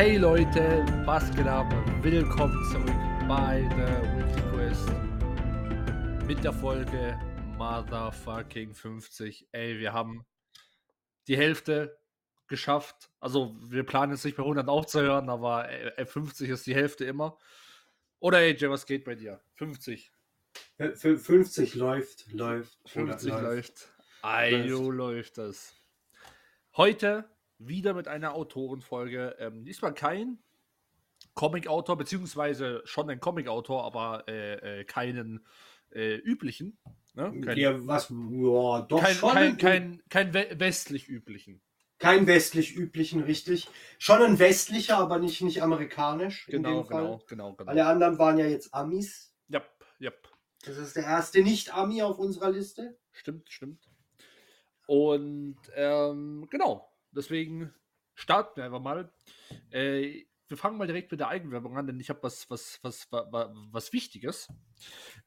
Hey Leute, was geht ab? Willkommen zurück bei The Weekly Quest mit der Folge Motherfucking 50. Ey, wir haben die Hälfte geschafft. Also, wir planen jetzt nicht bei 100 aufzuhören, aber ey, 50 ist die Hälfte immer. Oder AJ, was geht bei dir? 50. 50 läuft, läuft. 50 läuft. läuft. Ayo, läuft das. Heute wieder mit einer Autorenfolge. Ähm, diesmal kein Comic-Autor, beziehungsweise schon ein Comic-Autor, aber äh, äh, keinen äh, üblichen. Ne? Kein, ja, was, ja, doch kein, schon. Kein, kein, kein westlich üblichen. Kein westlich üblichen, richtig. Schon ein westlicher, aber nicht, nicht amerikanisch. Genau, genau, genau, genau. Alle anderen waren ja jetzt Amis. Ja, ja. Das ist der erste Nicht-Ami auf unserer Liste. Stimmt, stimmt. Und ähm, genau, deswegen starten wir einfach mal. Äh, wir fangen mal direkt mit der Eigenwerbung an, denn ich habe was, was, was, was, was Wichtiges.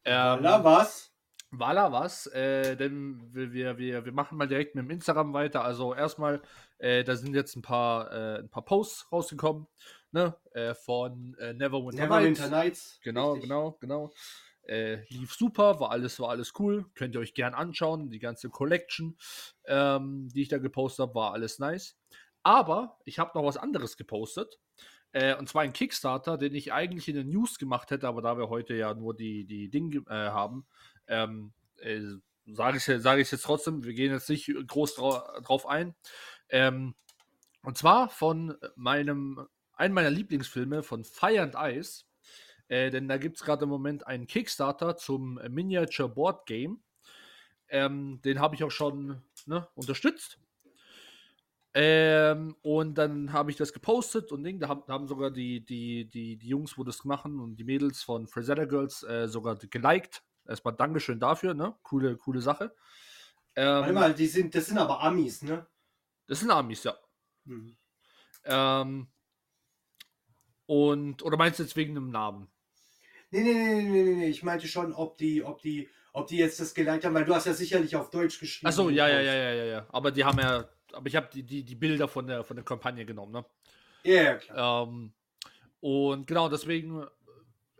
Ähm, Na, was? Walla was, äh, denn wir, wir, wir machen mal direkt mit dem Instagram weiter. Also erstmal, äh, da sind jetzt ein paar, äh, ein paar Posts rausgekommen, ne, äh, von äh, Neverwinter Never Nights. Winter Nights. Genau, richtig. genau, genau. Äh, lief super, war alles, war alles cool. Könnt ihr euch gern anschauen. Die ganze Collection, ähm, die ich da gepostet habe, war alles nice. Aber ich habe noch was anderes gepostet. Äh, und zwar ein Kickstarter, den ich eigentlich in den News gemacht hätte, aber da wir heute ja nur die, die Dinge äh, haben, ähm, äh, sage ich, sag ich jetzt trotzdem, wir gehen jetzt nicht groß drau drauf ein. Ähm, und zwar von meinem, einem meiner Lieblingsfilme von Fire and Ice. Äh, denn da gibt es gerade im Moment einen Kickstarter zum Miniature Board Game. Ähm, den habe ich auch schon ne, unterstützt. Ähm, und dann habe ich das gepostet und Ding, da haben, da haben sogar die, die, die, die Jungs, wo das machen und die Mädels von Frazetta Girls äh, sogar geliked. Erstmal Dankeschön dafür, ne? Coole, coole Sache. Ähm, Warte mal, die sind, das sind aber Amis, ne? Das sind Amis, ja. Mhm. Ähm, und, oder meinst du jetzt wegen dem Namen? Nee, nee, nee, nee, nee, nee. Ich meinte schon, ob die, ob die, ob die jetzt das geliked haben, weil du hast ja sicherlich auf Deutsch geschrieben. Achso, ja, ja, ja, ja, ja, ja. Aber die haben ja, aber ich habe die, die, die Bilder von der, von der Kampagne genommen, ne? Ja, yeah, klar. Ähm, und genau, deswegen,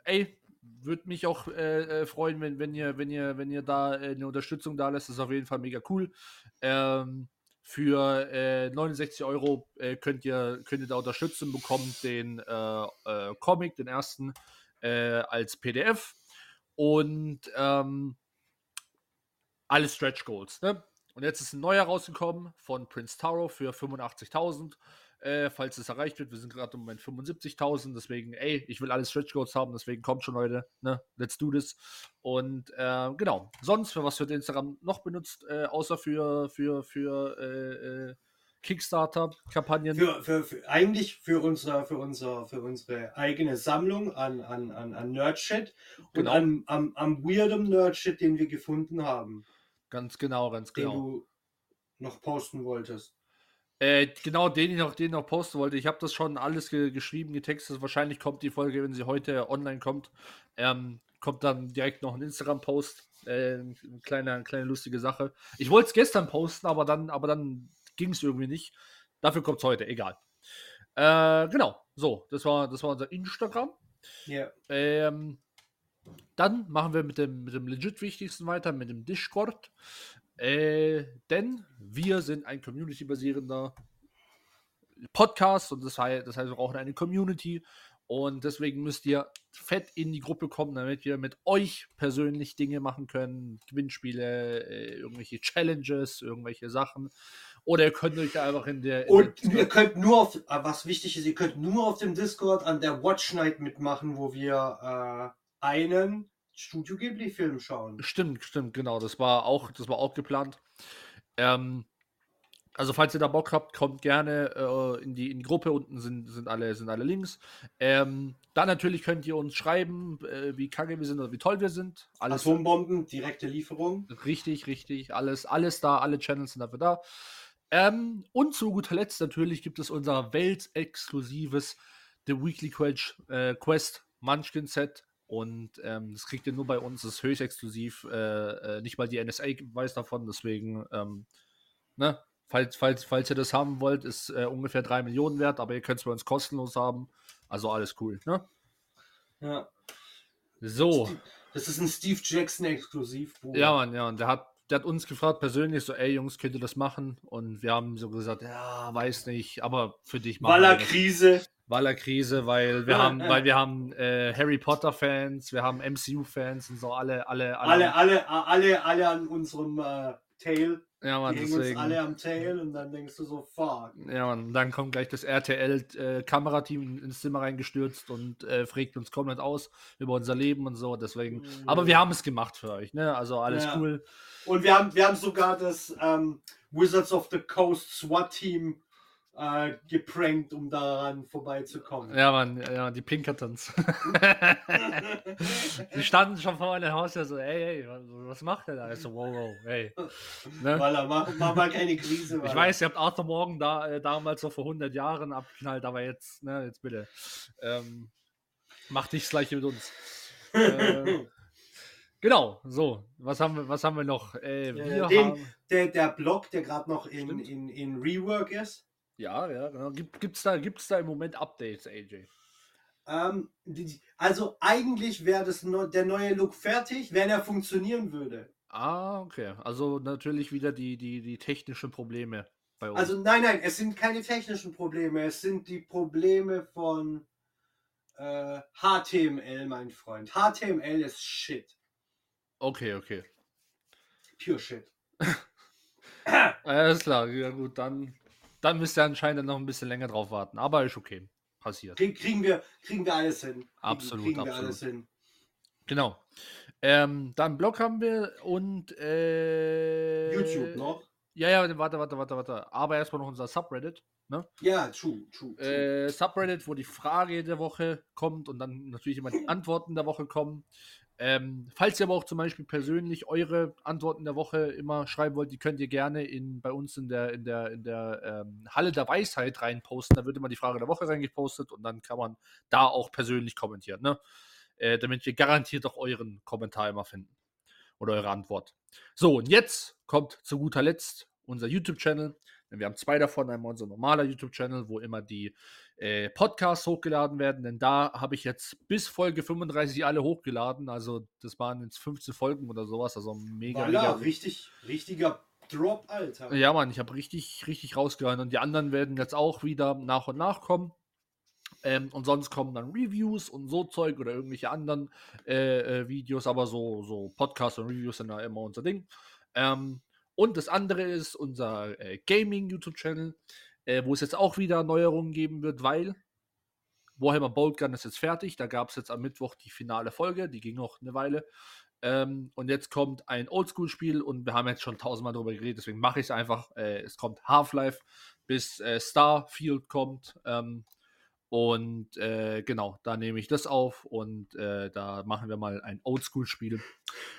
ey, würde mich auch äh, äh, freuen, wenn, wenn ihr, wenn ihr, wenn ihr da äh, eine Unterstützung da lässt. Das ist auf jeden Fall mega cool. Ähm, für äh, 69 Euro äh, könnt ihr könnt ihr da unterstützen, bekommt den äh, Comic, den ersten, als PDF und ähm, alle Stretch Goals. Ne? Und jetzt ist ein neuer rausgekommen von Prince Taro für 85.000 äh, falls es erreicht wird. Wir sind gerade im Moment 75.000, deswegen, ey, ich will alle Stretch Goals haben, deswegen kommt schon Leute, ne, let's do this. Und äh, genau, sonst, für was wird Instagram noch benutzt, äh, außer für, für, für äh, äh, Kickstarter-Kampagnen? Für, für, für, eigentlich für, unser, für, unser, für unsere eigene Sammlung an, an, an, an Nerdshit und Genau. an, am, am weirdem Nerdshit, den wir gefunden haben, Ganz genau, ganz den genau. du noch posten wolltest. Äh, genau, den ich noch, den noch posten wollte. Ich habe das schon alles ge geschrieben, getextet. Wahrscheinlich kommt die Folge, wenn sie heute online kommt, ähm, kommt dann direkt noch ein Instagram-Post. Äh, eine kleine, eine kleine lustige Sache. Ich wollte es gestern posten, aber dann, aber dann ging es irgendwie nicht. Dafür kommt es heute, egal. Äh, genau, so, das war, das war unser Instagram. Ja. Ähm, dann machen wir mit dem, mit dem legit wichtigsten weiter, mit dem Discord. Äh, denn wir sind ein community-basierender Podcast und das heißt, das heißt, wir brauchen eine Community und deswegen müsst ihr fett in die Gruppe kommen, damit wir mit euch persönlich Dinge machen können, Gewinnspiele, äh, irgendwelche Challenges, irgendwelche Sachen. Oder ihr könnt euch einfach in der. In Und der ihr könnt nur auf, äh, was wichtig ist, ihr könnt nur auf dem Discord an der Watch Night mitmachen, wo wir äh, einen Studio Ghibli-Film schauen. Stimmt, stimmt, genau. Das war auch, das war auch geplant. Ähm, Also falls ihr da Bock habt, kommt gerne äh, in, die, in die Gruppe. Unten sind, sind, alle, sind alle Links. Ähm, dann natürlich könnt ihr uns schreiben, äh, wie kacke wir sind oder wie toll wir sind. Alles Atombomben, direkte Lieferung. Richtig, richtig. Alles, alles da, alle Channels sind dafür da. Ähm, und zu guter Letzt natürlich gibt es unser weltexklusives The Weekly Quest, äh, Quest Munchkin Set. Und ähm, das kriegt ihr nur bei uns, das ist höchst exklusiv. Äh, äh, nicht mal die NSA weiß davon, deswegen, ähm, ne, falls, falls, falls ihr das haben wollt, ist äh, ungefähr 3 Millionen wert, aber ihr könnt es bei uns kostenlos haben. Also alles cool, ne? Ja. So. Das ist ein Steve Jackson exklusiv. Ja, Mann, ja, und der hat, der hat uns gefragt persönlich, so, ey Jungs, könnt ihr das machen? Und wir haben so gesagt, ja, weiß nicht, aber für dich machen Waller Krise. Waller Krise, weil wir haben, weil wir haben äh, Harry Potter Fans, wir haben MCU Fans und so alle, alle, alle, alle, alle, alle, alle an unserem äh, Tail. Ja, man, die deswegen. uns alle am Tail und dann denkst du so, fuck. Ja, man, dann kommt gleich das RTL-Kamerateam äh, ins Zimmer reingestürzt und äh, fragt uns komplett aus über unser Leben und so. Deswegen, mhm. aber wir haben es gemacht für euch, ne? Also alles ja. cool. Und wir haben, wir haben sogar das ähm, Wizards of the Coast SWAT-Team äh, geprankt, um daran vorbeizukommen. Ja, Mann, ja, die Pinkertons. die standen schon vor meinem Haus ja so, ey, ey, was macht der da? Ich so, wow, wow, ey. Ne? Weil mach, mach mal keine Krise. Ich weiß, ihr habt Arthur Morgen da, äh, damals so vor 100 Jahren abgeknallt, aber jetzt, ne, jetzt bitte. Ähm, mach dich das gleiche mit uns. äh, Genau, so. Was haben wir, was haben wir noch? Äh, wir Den, haben... der, der Blog, der gerade noch in, in, in Rework ist. Ja, ja, genau. Gibt es da, gibt's da im Moment Updates, AJ? Ähm, die, also eigentlich wäre das no, der neue Look fertig, wenn er funktionieren würde. Ah, okay. Also natürlich wieder die, die, die technischen Probleme bei uns. Also nein, nein, es sind keine technischen Probleme, es sind die Probleme von äh, HTML, mein Freund. HTML ist Shit. Okay, okay. Pure Shit. Alles klar, ja gut, dann dann müsst ihr anscheinend noch ein bisschen länger drauf warten. Aber ist okay. Passiert. Kriegen wir, kriegen wir alles hin. Absolut, kriegen absolut. alles hin. Genau. Ähm, dann Blog haben wir und äh, YouTube noch. Ja, ja, warte, warte, warte, warte. Aber erstmal noch unser Subreddit. Ne? Ja, true, true. true. Äh, Subreddit, wo die Frage der Woche kommt und dann natürlich immer die Antworten der Woche kommen. Ähm, falls ihr aber auch zum Beispiel persönlich eure Antworten der Woche immer schreiben wollt, die könnt ihr gerne in, bei uns in der, in der, in der ähm, Halle der Weisheit reinposten. Da wird immer die Frage der Woche reingepostet und dann kann man da auch persönlich kommentieren, ne? Äh, damit wir garantiert auch euren Kommentar immer finden. Oder eure Antwort. So, und jetzt kommt zu guter Letzt unser YouTube-Channel. Wir haben zwei davon. Einmal unser normaler YouTube-Channel, wo immer die äh, Podcasts hochgeladen werden. Denn da habe ich jetzt bis Folge 35 alle hochgeladen. Also das waren jetzt 15 Folgen oder sowas. Also mega. mega richtig, richtiger Drop, Alter. Ja, Mann, ich habe richtig, richtig rausgehauen. Und die anderen werden jetzt auch wieder nach und nach kommen. Ähm, und sonst kommen dann Reviews und so Zeug oder irgendwelche anderen äh, äh, Videos, aber so, so Podcasts und Reviews sind da immer unser Ding. Ähm, und das andere ist unser äh, Gaming-YouTube-Channel, äh, wo es jetzt auch wieder Neuerungen geben wird, weil Warhammer Boltgun ist jetzt fertig. Da gab es jetzt am Mittwoch die finale Folge, die ging noch eine Weile. Ähm, und jetzt kommt ein Oldschool-Spiel und wir haben jetzt schon tausendmal darüber geredet, deswegen mache ich es einfach. Äh, es kommt Half-Life bis äh, Starfield kommt. Ähm, und äh, genau, da nehme ich das auf und äh, da machen wir mal ein Oldschool-Spiel.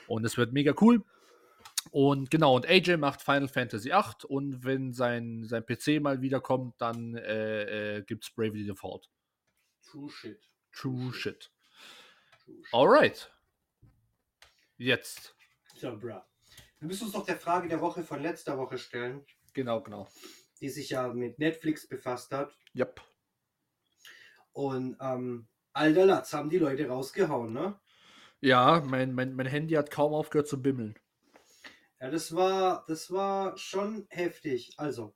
Und es wird mega cool. Und genau, und AJ macht Final Fantasy VIII und wenn sein, sein PC mal wiederkommt, dann äh, äh, gibt es Bravely Default. True shit. True, shit. True shit. Alright. Jetzt. So, bra. Wir müssen uns doch der Frage der Woche von letzter Woche stellen. Genau, genau. Die sich ja mit Netflix befasst hat. Yep. Und ähm, alter Latz haben die Leute rausgehauen, ne? Ja, mein, mein, mein Handy hat kaum aufgehört zu bimmeln. Ja, das war, das war schon heftig. Also,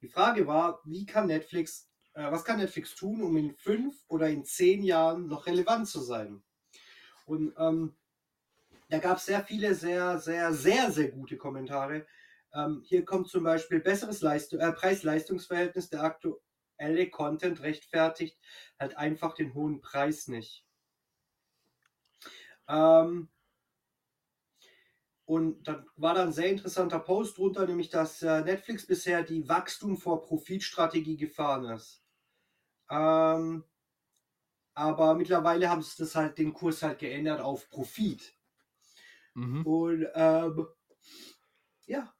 die Frage war, wie kann Netflix, äh, was kann Netflix tun, um in fünf oder in zehn Jahren noch relevant zu sein? Und ähm, da gab es sehr viele, sehr, sehr, sehr, sehr gute Kommentare. Ähm, hier kommt zum Beispiel besseres äh, Preis-Leistungs-Verhältnis. Der aktuelle Content rechtfertigt halt einfach den hohen Preis nicht. Ähm, und da war dann ein sehr interessanter Post drunter, nämlich dass äh, Netflix bisher die Wachstum vor Profitstrategie gefahren ist. Ähm, aber mittlerweile haben sie das halt den Kurs halt geändert auf Profit. Mhm. Und ähm, ja,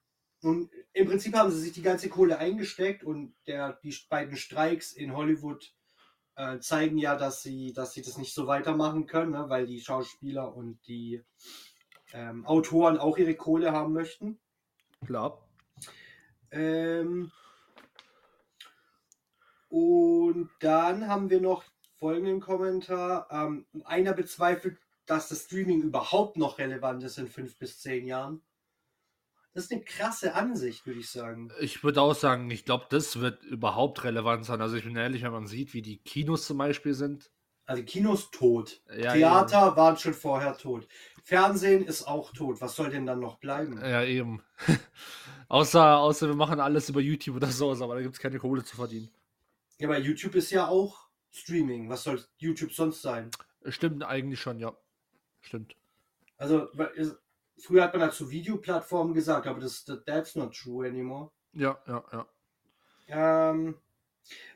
und im Prinzip haben sie sich die ganze Kohle eingesteckt und der, die beiden Streiks in Hollywood äh, zeigen ja, dass sie, dass sie das nicht so weitermachen können, ne, weil die Schauspieler und die ähm, Autoren auch ihre Kohle haben möchten. Klar. Ähm, und dann haben wir noch folgenden Kommentar. Ähm, einer bezweifelt, dass das Streaming überhaupt noch relevant ist in fünf bis zehn Jahren. Das ist eine krasse Ansicht, würde ich sagen. Ich würde auch sagen, ich glaube, das wird überhaupt relevant sein. Also ich bin ehrlich, wenn man sieht, wie die Kinos zum Beispiel sind. Also Kinos tot. Ja, Theater waren schon vorher tot. Fernsehen ist auch tot. Was soll denn dann noch bleiben? Ja, eben. außer, außer wir machen alles über YouTube oder sowas, aber da gibt es keine Kohle zu verdienen. Ja, aber YouTube ist ja auch Streaming. Was soll YouTube sonst sein? Stimmt eigentlich schon, ja. Stimmt. Also, früher hat man dazu Videoplattformen gesagt, aber das that's not true anymore. Ja, ja, ja. Ähm,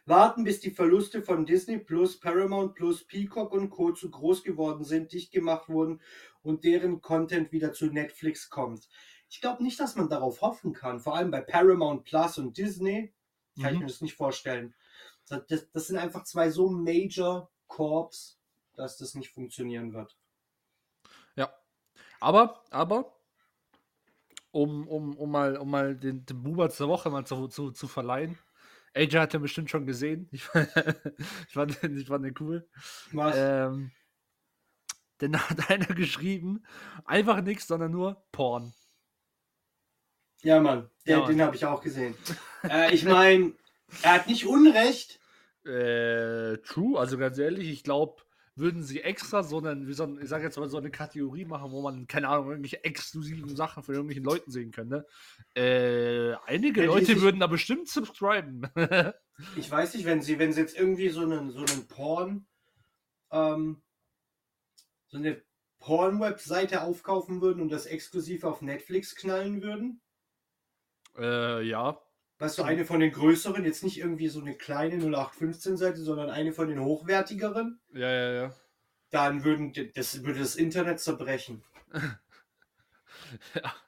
warten, bis die Verluste von Disney Plus, Paramount Plus, Peacock und Co. zu groß geworden sind, dicht gemacht wurden und deren Content wieder zu Netflix kommt. Ich glaube nicht, dass man darauf hoffen kann. Vor allem bei Paramount Plus und Disney kann mhm. ich mir das nicht vorstellen. Das, das sind einfach zwei so Major Corps, dass das nicht funktionieren wird. Ja. Aber, aber, um, um, um mal, um mal den, den Buber zur Woche mal zu, zu, zu verleihen. AJ hat er bestimmt schon gesehen. Ich, ich, fand, ich fand den cool. Was? Ähm, denn hat einer geschrieben, einfach nichts, sondern nur Porn. Ja, Mann, der, ja, den habe ich auch gesehen. äh, ich meine, er hat nicht Unrecht. Äh, true, also ganz ehrlich, ich glaube, würden sie extra so einen, wie so ein, ich sag jetzt mal so eine Kategorie machen, wo man, keine Ahnung, irgendwelche exklusiven Sachen von irgendwelchen Leuten sehen könnte. Äh, einige wenn Leute würden da bestimmt subscriben. ich weiß nicht, wenn sie, wenn sie jetzt irgendwie so einen, so einen Porn, ähm, so eine Porn-Webseite aufkaufen würden und das exklusiv auf Netflix knallen würden. Äh, ja. Weißt du, eine von den größeren, jetzt nicht irgendwie so eine kleine 0815-Seite, sondern eine von den hochwertigeren. Ja, ja, ja. Dann würden das, würde das Internet zerbrechen. ja.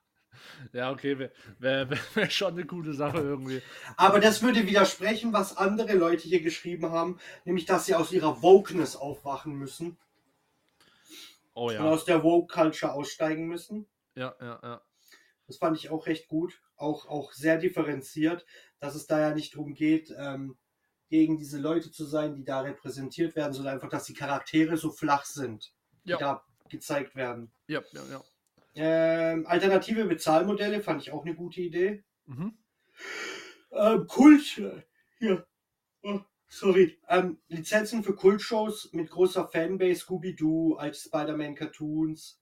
Ja, okay, wäre wär, wär schon eine gute Sache irgendwie. Aber das würde widersprechen, was andere Leute hier geschrieben haben, nämlich dass sie aus ihrer Wokeness aufwachen müssen. Oh ja. Und aus der Woke-Culture aussteigen müssen. Ja, ja, ja. Das fand ich auch recht gut, auch, auch sehr differenziert, dass es da ja nicht darum geht, ähm, gegen diese Leute zu sein, die da repräsentiert werden, sondern einfach, dass die Charaktere so flach sind, die ja. da gezeigt werden. Ja, ja, ja. Ähm, alternative Bezahlmodelle fand ich auch eine gute Idee. Mhm. Ähm, Kult, hier, oh, sorry, ähm, Lizenzen für Kultshows mit großer Fanbase, Scooby-Doo, alte Spider-Man-Cartoons,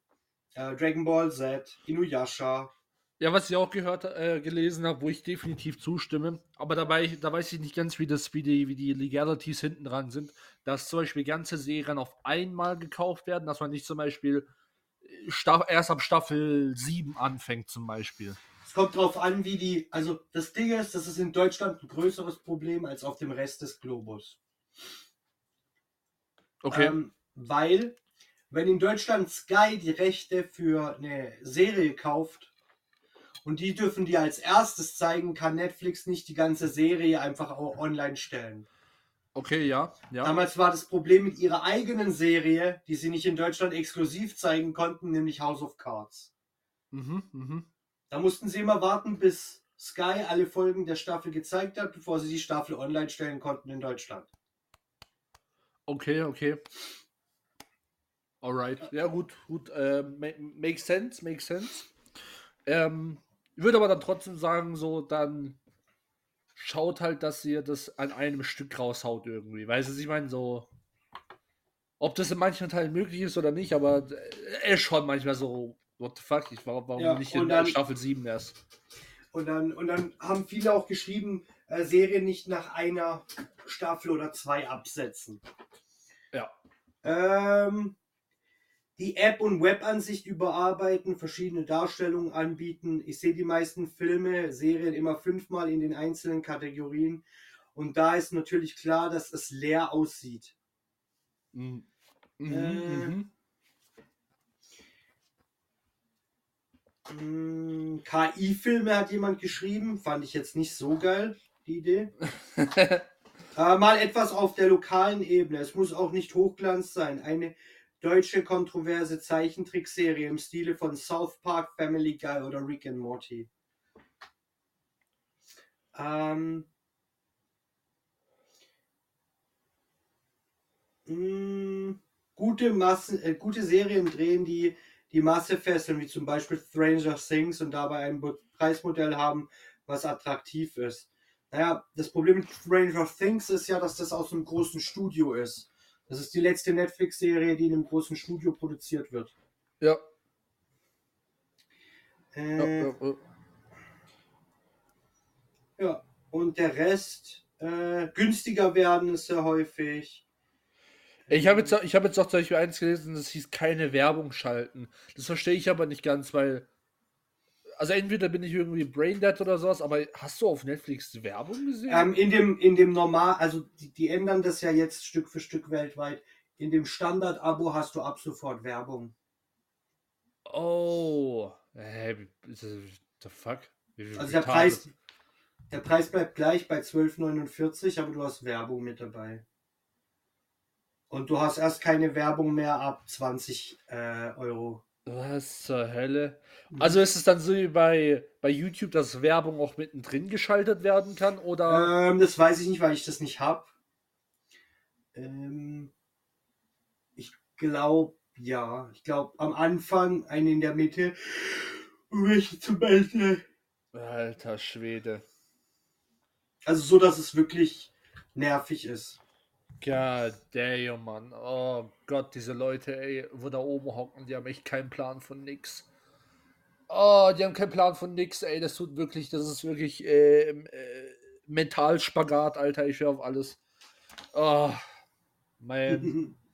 äh, Dragon Ball Z, Inuyasha, ja, was ich auch gehört, äh, gelesen habe, wo ich definitiv zustimme, aber dabei, da weiß ich nicht ganz, wie das, wie die, wie die Legalities hinten dran sind, dass zum Beispiel ganze Serien auf einmal gekauft werden, dass man nicht zum Beispiel äh, Staff, erst ab Staffel 7 anfängt, zum Beispiel. Es kommt drauf an, wie die, also das Ding ist, das ist in Deutschland ein größeres Problem als auf dem Rest des Globus. Okay. Ähm, weil, wenn in Deutschland Sky die Rechte für eine Serie kauft, und die dürfen die als erstes zeigen, kann Netflix nicht die ganze Serie einfach auch online stellen. Okay, ja, ja. Damals war das Problem mit ihrer eigenen Serie, die sie nicht in Deutschland exklusiv zeigen konnten, nämlich House of Cards. Mhm, mhm. Da mussten sie immer warten, bis Sky alle Folgen der Staffel gezeigt hat, bevor sie die Staffel online stellen konnten in Deutschland. Okay, okay. Alright. Ja, gut, gut. Äh, makes sense, makes sense. Ähm, ich würde aber dann trotzdem sagen, so, dann schaut halt, dass ihr das an einem Stück raushaut irgendwie. Weißt du, ich meine, so, ob das in manchen Teilen möglich ist oder nicht, aber er ist schon manchmal so, what the fuck, ich, warum, warum ja, nicht in dann, Staffel 7 erst? Und dann, und dann haben viele auch geschrieben, äh, Serien nicht nach einer Staffel oder zwei absetzen. Ja. Ähm, die App- und Webansicht überarbeiten, verschiedene Darstellungen anbieten. Ich sehe die meisten Filme, Serien immer fünfmal in den einzelnen Kategorien. Und da ist natürlich klar, dass es leer aussieht. Mhm. Mhm, Äh, mhm. Mm, KI-Filme hat jemand geschrieben, fand ich jetzt nicht so geil, die Idee. äh, mal etwas auf der lokalen Ebene. Es muss auch nicht Hochglanz sein. Eine deutsche kontroverse Zeichentrickserie im Stile von South Park, Family Guy oder Rick and Morty. Ähm, mh, gute, Massen, äh, gute Serien drehen, die die Masse fesseln, wie zum Beispiel Stranger Things und dabei ein Preismodell haben, was attraktiv ist. Naja, das Problem mit Stranger Things ist ja, dass das aus einem großen Studio ist. Das ist die letzte Netflix-Serie, die in einem großen Studio produziert wird. Ja. Äh, ja, ja, ja. Ja, und der Rest äh, günstiger werden ist sehr häufig. Ich habe jetzt, ich habe jetzt auch zum Beispiel eins gelesen, das hieß keine Werbung schalten. Das verstehe ich aber nicht ganz, weil. Also entweder bin ich irgendwie Braindead oder sowas, aber hast du auf Netflix Werbung gesehen? Ähm, in dem, in dem normal, also die, die ändern das ja jetzt Stück für Stück weltweit. In dem Standard-Abo hast du ab sofort Werbung. oh. Das- the fuck? Wie, Also der Preis, das? der Preis bleibt gleich bei 12,49, aber du hast Werbung mit dabei. Und du hast erst keine Werbung mehr ab 20 äh, Euro. Was zur Hölle? Mhm. Also ist es dann so wie bei, bei YouTube, dass Werbung auch mittendrin geschaltet werden kann? Oder? Ähm, das weiß ich nicht, weil ich das nicht habe. Ähm, ich glaube, ja. Ich glaube, am Anfang, einen in der Mitte. und Welche zum Beispiel. Alter Schwede. Also so, dass es wirklich nervig ist. God damn, Mann. Oh Gott, diese Leute, ey, wo da oben hocken, die haben echt keinen Plan von nix. Oh, die haben keinen Plan von nix, ey. Das tut wirklich, das ist wirklich äh, äh, Mentalspagat, Alter. Ich höre auf alles. Oh, man.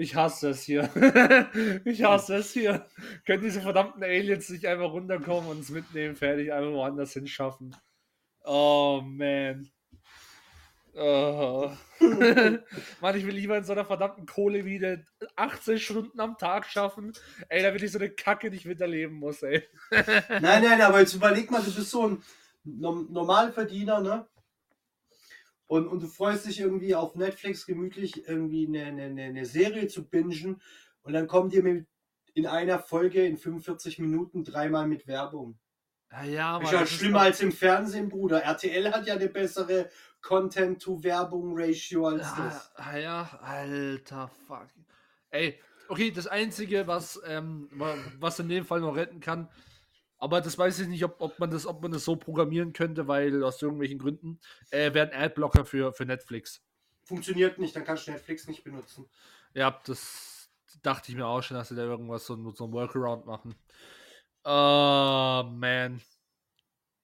Ich hasse es hier. ich hasse es hier. Können diese verdammten Aliens nicht einfach runterkommen und uns mitnehmen, fertig, einfach woanders hinschaffen. Oh, man. Oh. Mann, ich will lieber in so einer verdammten Kohle wieder 18 Stunden am Tag schaffen. Ey, da will ich so eine Kacke nicht miterleben muss, ey. nein, nein, aber jetzt überleg mal, du bist so ein Norm- Normalverdiener, ne? Und, und du freust dich irgendwie auf Netflix gemütlich irgendwie eine, eine, eine- Serie zu bingen und dann kommt dir mit in einer Folge in 45 Minuten dreimal mit Werbung. Ja, ja, Ist ja schlimmer als im Fernsehen, Bruder. RTL hat ja eine bessere Content-to-Werbung-Ratio als das. Ah, ja, alter Fuck. Ey, okay, das Einzige, was, ähm, wa- was in dem Fall noch retten kann, aber das weiß ich nicht, ob, ob, man, das, ob man das so programmieren könnte, weil aus irgendwelchen Gründen, äh, werden Adblocker für, für Netflix. Funktioniert nicht, dann kannst du Netflix nicht benutzen. Ja, das dachte ich mir auch schon, dass sie da irgendwas so, so ein Workaround machen. Oh, man.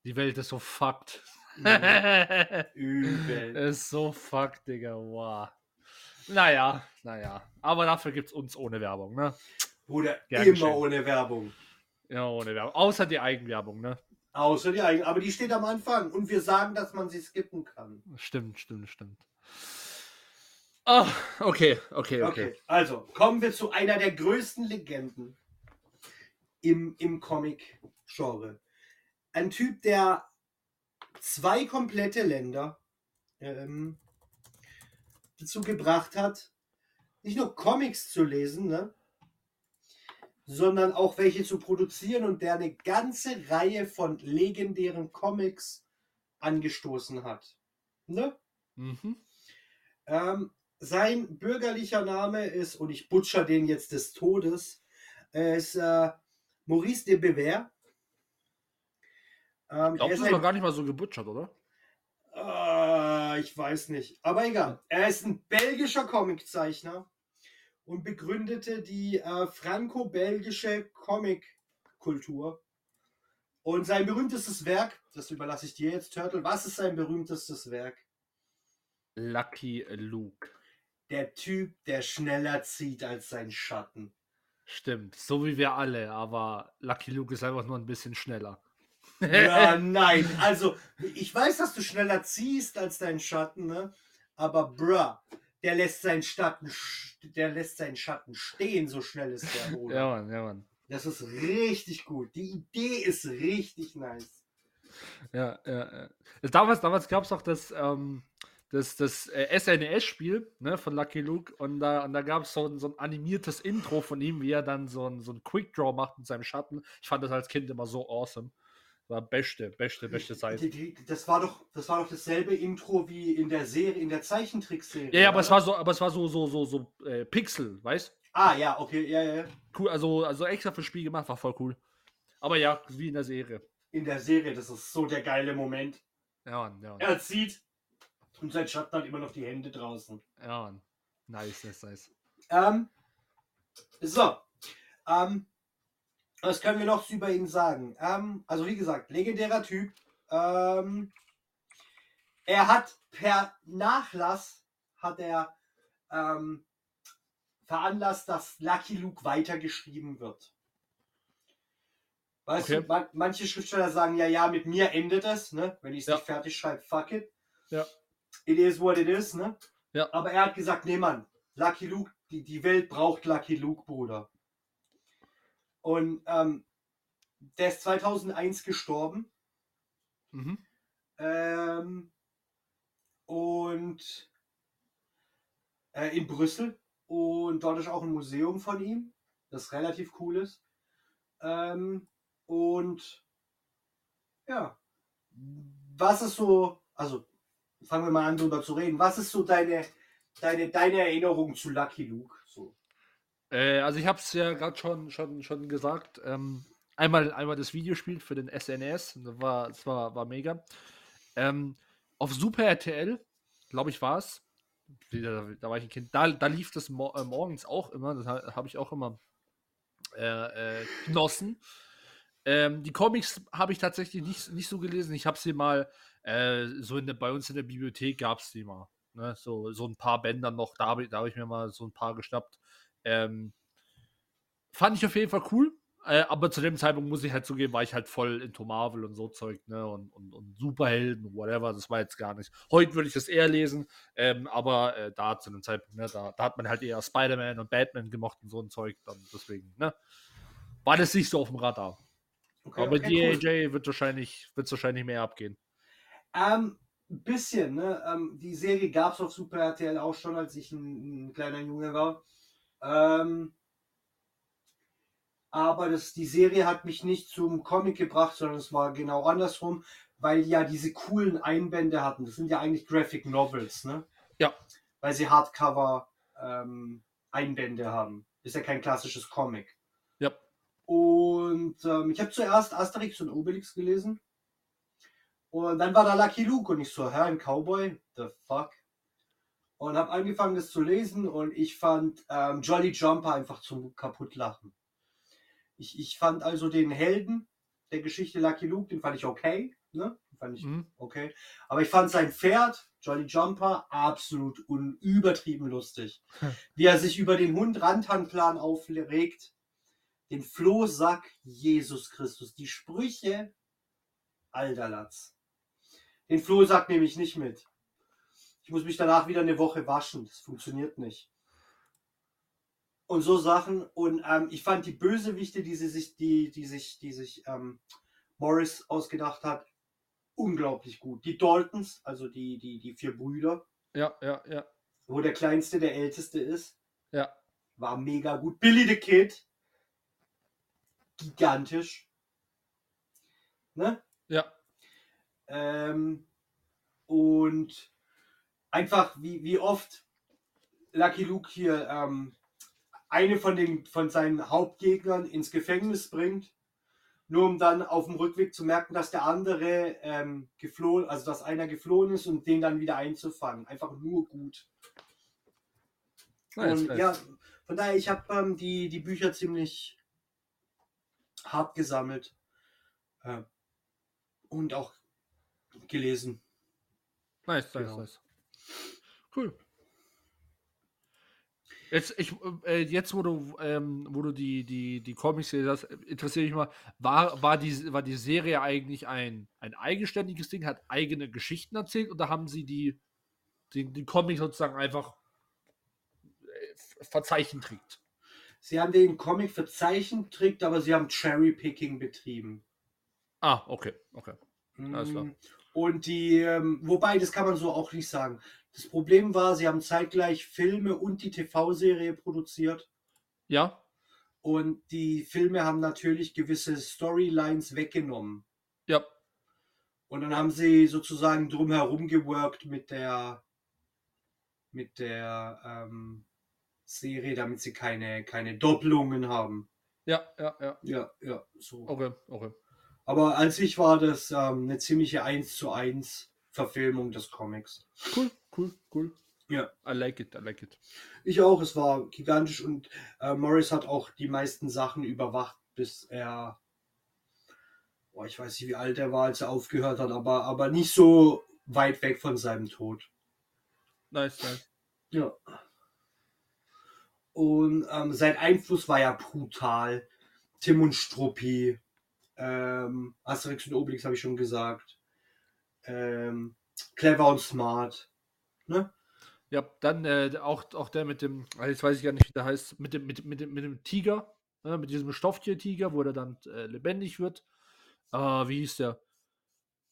Die Welt ist so fucked. Übel. ist so fucked, Digga. Wow. Naja, naja. Aber dafür gibt's uns ohne Werbung, ne? Bruder, Gern immer geschehen. ohne Werbung. Ja, ohne Werbung. Außer die Eigenwerbung, ne? Außer die eigene. Aber die steht am Anfang. Und wir sagen, dass man sie skippen kann. Stimmt, stimmt, stimmt. Ah, okay, okay, okay. Okay, also kommen wir zu einer der größten Legenden im, im Comic-Genre. Ein Typ, der zwei komplette Länder ähm, dazu gebracht hat, nicht nur Comics zu lesen, ne, sondern auch welche zu produzieren und der eine ganze Reihe von legendären Comics angestoßen hat. Ne? Mhm. Ähm, sein bürgerlicher Name ist, und ich butcher den jetzt des Todes, ist äh, Maurice de Bever. Ähm, Ich glaube, er das ist doch ein, gar nicht mal so gebutschert, oder? äh, ich weiß nicht, aber egal. Er ist ein belgischer Comiczeichner und begründete die äh, franco-belgische Comic-Kultur. Und sein berühmtestes Werk, das überlasse ich dir jetzt, Turtle, was ist sein berühmtestes Werk? Lucky Luke. Der Typ, der schneller zieht als sein Schatten. Stimmt, so wie wir alle, aber Lucky Luke ist einfach nur ein bisschen schneller. Ja, nein. Also, ich weiß, dass du schneller ziehst als dein Schatten, ne? Aber bruh, der lässt seinen Schatten, der lässt seinen Schatten stehen, so schnell ist der Bruder. ja, Mann, ja, Mann. Das ist richtig gut. Die Idee ist richtig nice. Ja, ja, ja. Damals, damals gab es auch das, ähm, das, das äh, SNES-Spiel ne, von Lucky Luke und da, und da gab es so, ein- so ein animiertes Intro von ihm, wie er dann so ein, so ein Quick Draw macht mit seinem Schatten. Ich fand das als Kind immer so awesome. War beste, beste, beste Zeit. Das, war doch, das war doch dasselbe Intro wie in der Serie, in der Zeichentrickserie. Ja, ja, aber es war so, aber es war so, so, so, so äh, Pixel, weißt Ah, ja, okay, ja, ja. Cool, also, also extra fürs Spiel gemacht, war voll cool. Aber ja, wie in der Serie. In der Serie, das ist so der geile Moment. Ja, Mann, ja, Mann. Er zieht und sein Schatten hat immer noch die Hände draußen. Ja. Nice, nice, nice. Ähm, so. Ähm, was können wir noch über ihn sagen? Ähm, also wie gesagt, legendärer Typ. Ähm, er hat per Nachlass hat er ähm, veranlasst, dass Lucky Luke weitergeschrieben wird. Weißt Okay. du, man, manche Schriftsteller sagen, ja, ja, mit mir endet es, ne? Wenn ich es Ja. nicht fertig schreibe, fuck it. Ja. It is what it is, ne? Ja. Aber er hat gesagt, nee, Mann, Lucky Luke, die, die Welt braucht Lucky Luke, Bruder. Und ähm, der ist 2001 gestorben. Mhm. Ähm, und äh, in Brüssel. Und dort ist auch ein Museum von ihm, das relativ cool ist. Ähm, und ja, was ist so, also fangen wir mal an, darüber zu reden. Was ist so deine, deine, deine Erinnerung zu Lucky Luke? So. Äh, also ich habe es ja gerade schon, schon, schon gesagt. Ähm, einmal, einmal das Videospiel für den SNES. Das war, das war, war mega. Ähm, auf Super RTL, glaube ich, war es. Da, da war ich ein Kind. Da, da lief das mor äh, morgens auch immer. Das ha- habe ich auch immer äh, äh, genossen. Ähm, die Comics habe ich tatsächlich nicht, nicht so gelesen. Ich habe sie mal äh, so in der, bei uns in der Bibliothek gab es die mal. Ne? So, so ein paar Bänder noch. Da habe ich, da hab ich mir mal so ein paar geschnappt. Ähm, fand ich auf jeden Fall cool. Äh, aber zu dem Zeitpunkt muss ich halt zugeben, war ich halt voll into Marvel und so Zeug, ne? Und, und, und Superhelden, whatever, das war jetzt gar nicht. Heute würde ich das eher lesen, ähm, aber äh, da zu dem Zeitpunkt, ne, da, da hat man halt eher Spider-Man und Batman gemocht und so ein Zeug, dann deswegen, ne? War das nicht so auf dem Radar. Okay, aber okay, DAJ wird wahrscheinlich, wird wahrscheinlich mehr abgehen. Ähm, ein bisschen, ne? Ähm, die Serie gab es auf Super RTL auch schon, als ich ein, ein kleiner Junge war. Ähm, aber das, die Serie hat mich nicht zum Comic gebracht, sondern es war genau andersrum, weil die ja diese coolen Einbände hatten. Das sind ja eigentlich Graphic Novels, ne? Ja. Weil sie Hardcover ähm, Einbände haben. Ist ja kein klassisches Comic. Ja. Und ähm, ich habe zuerst Asterix und Obelix gelesen. Und dann war da Lucky Luke und ich so, hä, ein Cowboy? The fuck? Und habe angefangen, das zu lesen und ich fand ähm, Jolly Jumper einfach zum kaputtlachen. Ich, ich fand also den Helden der Geschichte Lucky Luke, den fand ich okay. Ne? Den fand ich Mhm. okay. Aber ich fand sein Pferd, Jolly Jumper, absolut un übertrieben lustig. Wie er sich über den Hund Rantanplan aufregt, den Flohsack Jesus Christus, die Sprüche, alter Latz. Den Flohsack nehme ich nicht mit. Ich muss mich danach wieder eine Woche waschen. Das funktioniert nicht. Und so Sachen. Und ähm, ich fand die Bösewichte, die sie sich, die, die sich, die sich ähm, Morris ausgedacht hat, unglaublich gut. Die Daltons, also die, die, die vier Brüder, Ja, ja, ja. wo der kleinste der älteste ist, Ja. war mega gut. Billy the Kid, gigantisch. Ne? Ja. Ähm, und einfach wie, wie oft Lucky Luke hier ähm, eine von, den, von seinen Hauptgegnern ins Gefängnis bringt, nur um dann auf dem Rückweg zu merken, dass der andere ähm, geflohen, also dass einer geflohen ist und den dann wieder einzufangen. Einfach nur gut. Nice, und ja, von daher, ich habe ähm, die, die Bücher ziemlich hart gesammelt äh, und auch gelesen. Nice, nice, Genau. nice. Cool. Jetzt, ich, äh, jetzt wo du, ähm, wo du die, die, die Comics gesehen hast, interessiere mich mal, war, war, die, war die Serie eigentlich ein, ein eigenständiges Ding, hat eigene Geschichten erzählt oder haben sie die, die, die Comics sozusagen einfach äh, verzeichentriegt? Sie haben den Comic verzeichentriegt, aber sie haben Cherry-Picking betrieben. Ah, okay, okay. Alles klar. Und die, ähm, wobei, das kann man so auch nicht sagen. Das Problem war, sie haben zeitgleich Filme und die TV-Serie produziert. Ja, Und die Filme haben natürlich gewisse Storylines weggenommen. ja, Und dann haben sie sozusagen drumherum geworkt mit der mit der ähm, Serie, damit sie keine, keine Doppelungen haben. ja, ja, ja. Ja, ja, so. Okay, okay. Aber an sich war das ähm, eine ziemliche 1 zu 1 Verfilmung des Comics. Cool, cool, cool. Ja. I like it, I like it. Ich auch, es war gigantisch und äh, Morris hat auch die meisten Sachen überwacht, bis er, boah, ich weiß nicht, wie alt er war, als er aufgehört hat, aber, aber nicht so weit weg von seinem Tod. Nice, nice. Ja. Und ähm, sein Einfluss war ja brutal. Tim und Struppi, ähm, Asterix und Obelix habe ich schon gesagt. Ähm, clever und smart. Ne? Ja, dann äh, auch, auch der mit dem, ah, jetzt weiß ich gar nicht, wie der heißt, mit dem, mit, mit dem, mit dem Tiger, ne, mit diesem Stofftiertiger, wo der dann äh, lebendig wird. Ah, wie hieß der?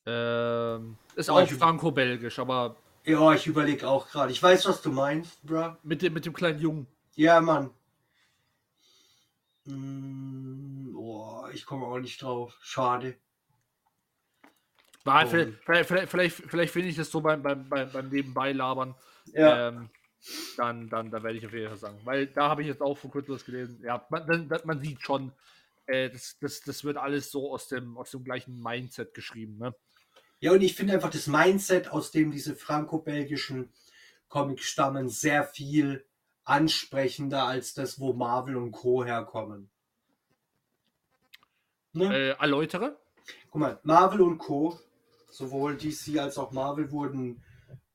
Ähm, ist Oh, auch franco-belgisch, aber Ja, ich überlege auch gerade. Ich weiß, was du meinst, bruh. mit dem, mit dem kleinen Jungen. Ja, Mann. Mm, oh, ich komme auch nicht drauf. Schade. Oh. vielleicht, vielleicht, vielleicht, vielleicht, finde ich das so beim, beim, beim, Nebenbei-Labern. Ja, Ähm, dann, dann, dann werde ich auf jeden Fall sagen. Weil da habe ich jetzt auch vor kurzem was gelesen. Ja, man, man sieht schon, äh, das, das, das wird alles so aus dem, aus dem gleichen Mindset geschrieben. Ne? ja, und ich finde einfach das Mindset, aus dem diese franco-belgischen Comics stammen, sehr viel ansprechender als das, wo Marvel und Co. herkommen. Ne? Äh, erläutere. Guck mal, Marvel und Co., sowohl DC als auch Marvel, wurden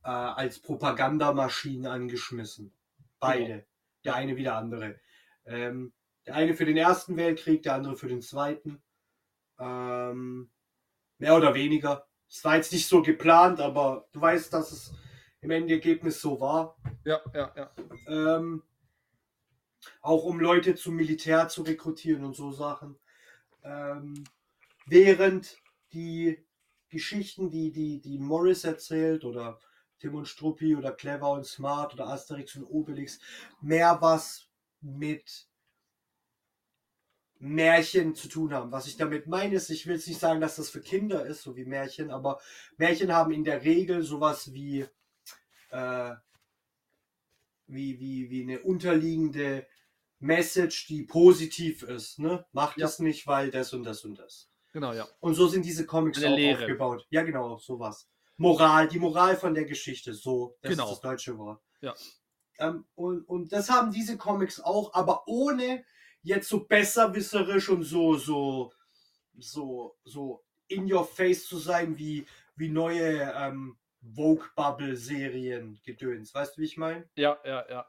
äh, als Propagandamaschinen angeschmissen. Beide. Der eine wie der andere. Ähm, der eine für den Ersten Weltkrieg, der andere für den Zweiten. Ähm, mehr oder weniger. Es war jetzt nicht so geplant, aber du weißt, dass es im Endergebnis so war. Ja, ja, ja. Ähm, auch um Leute zum Militär zu rekrutieren und so Sachen. Ähm, während die Geschichten, die, die, die Morris erzählt oder Tim und Struppi oder Clever und Smart oder Asterix und Obelix mehr was mit Märchen zu tun haben. Was ich damit meine, ist, ich will jetzt nicht sagen, dass das für Kinder ist, so wie Märchen, aber Märchen haben in der Regel sowas wie äh, wie, wie, wie eine unterliegende Message, die positiv ist. Ne? Macht Ja. es nicht, weil das und das und das. Genau, ja. Und so sind diese Comics auch Lehre. aufgebaut. Ja, genau, sowas. Moral, die Moral von der Geschichte, so, das Genau. ist das deutsche Wort. Ja. Ähm, und, und das haben diese Comics auch, aber ohne jetzt so besserwisserisch und so, so, so, so in your face zu sein wie, wie neue ähm, Vogue-Bubble-Serien gedöns. Weißt du, wie ich meine? Ja, ja, ja.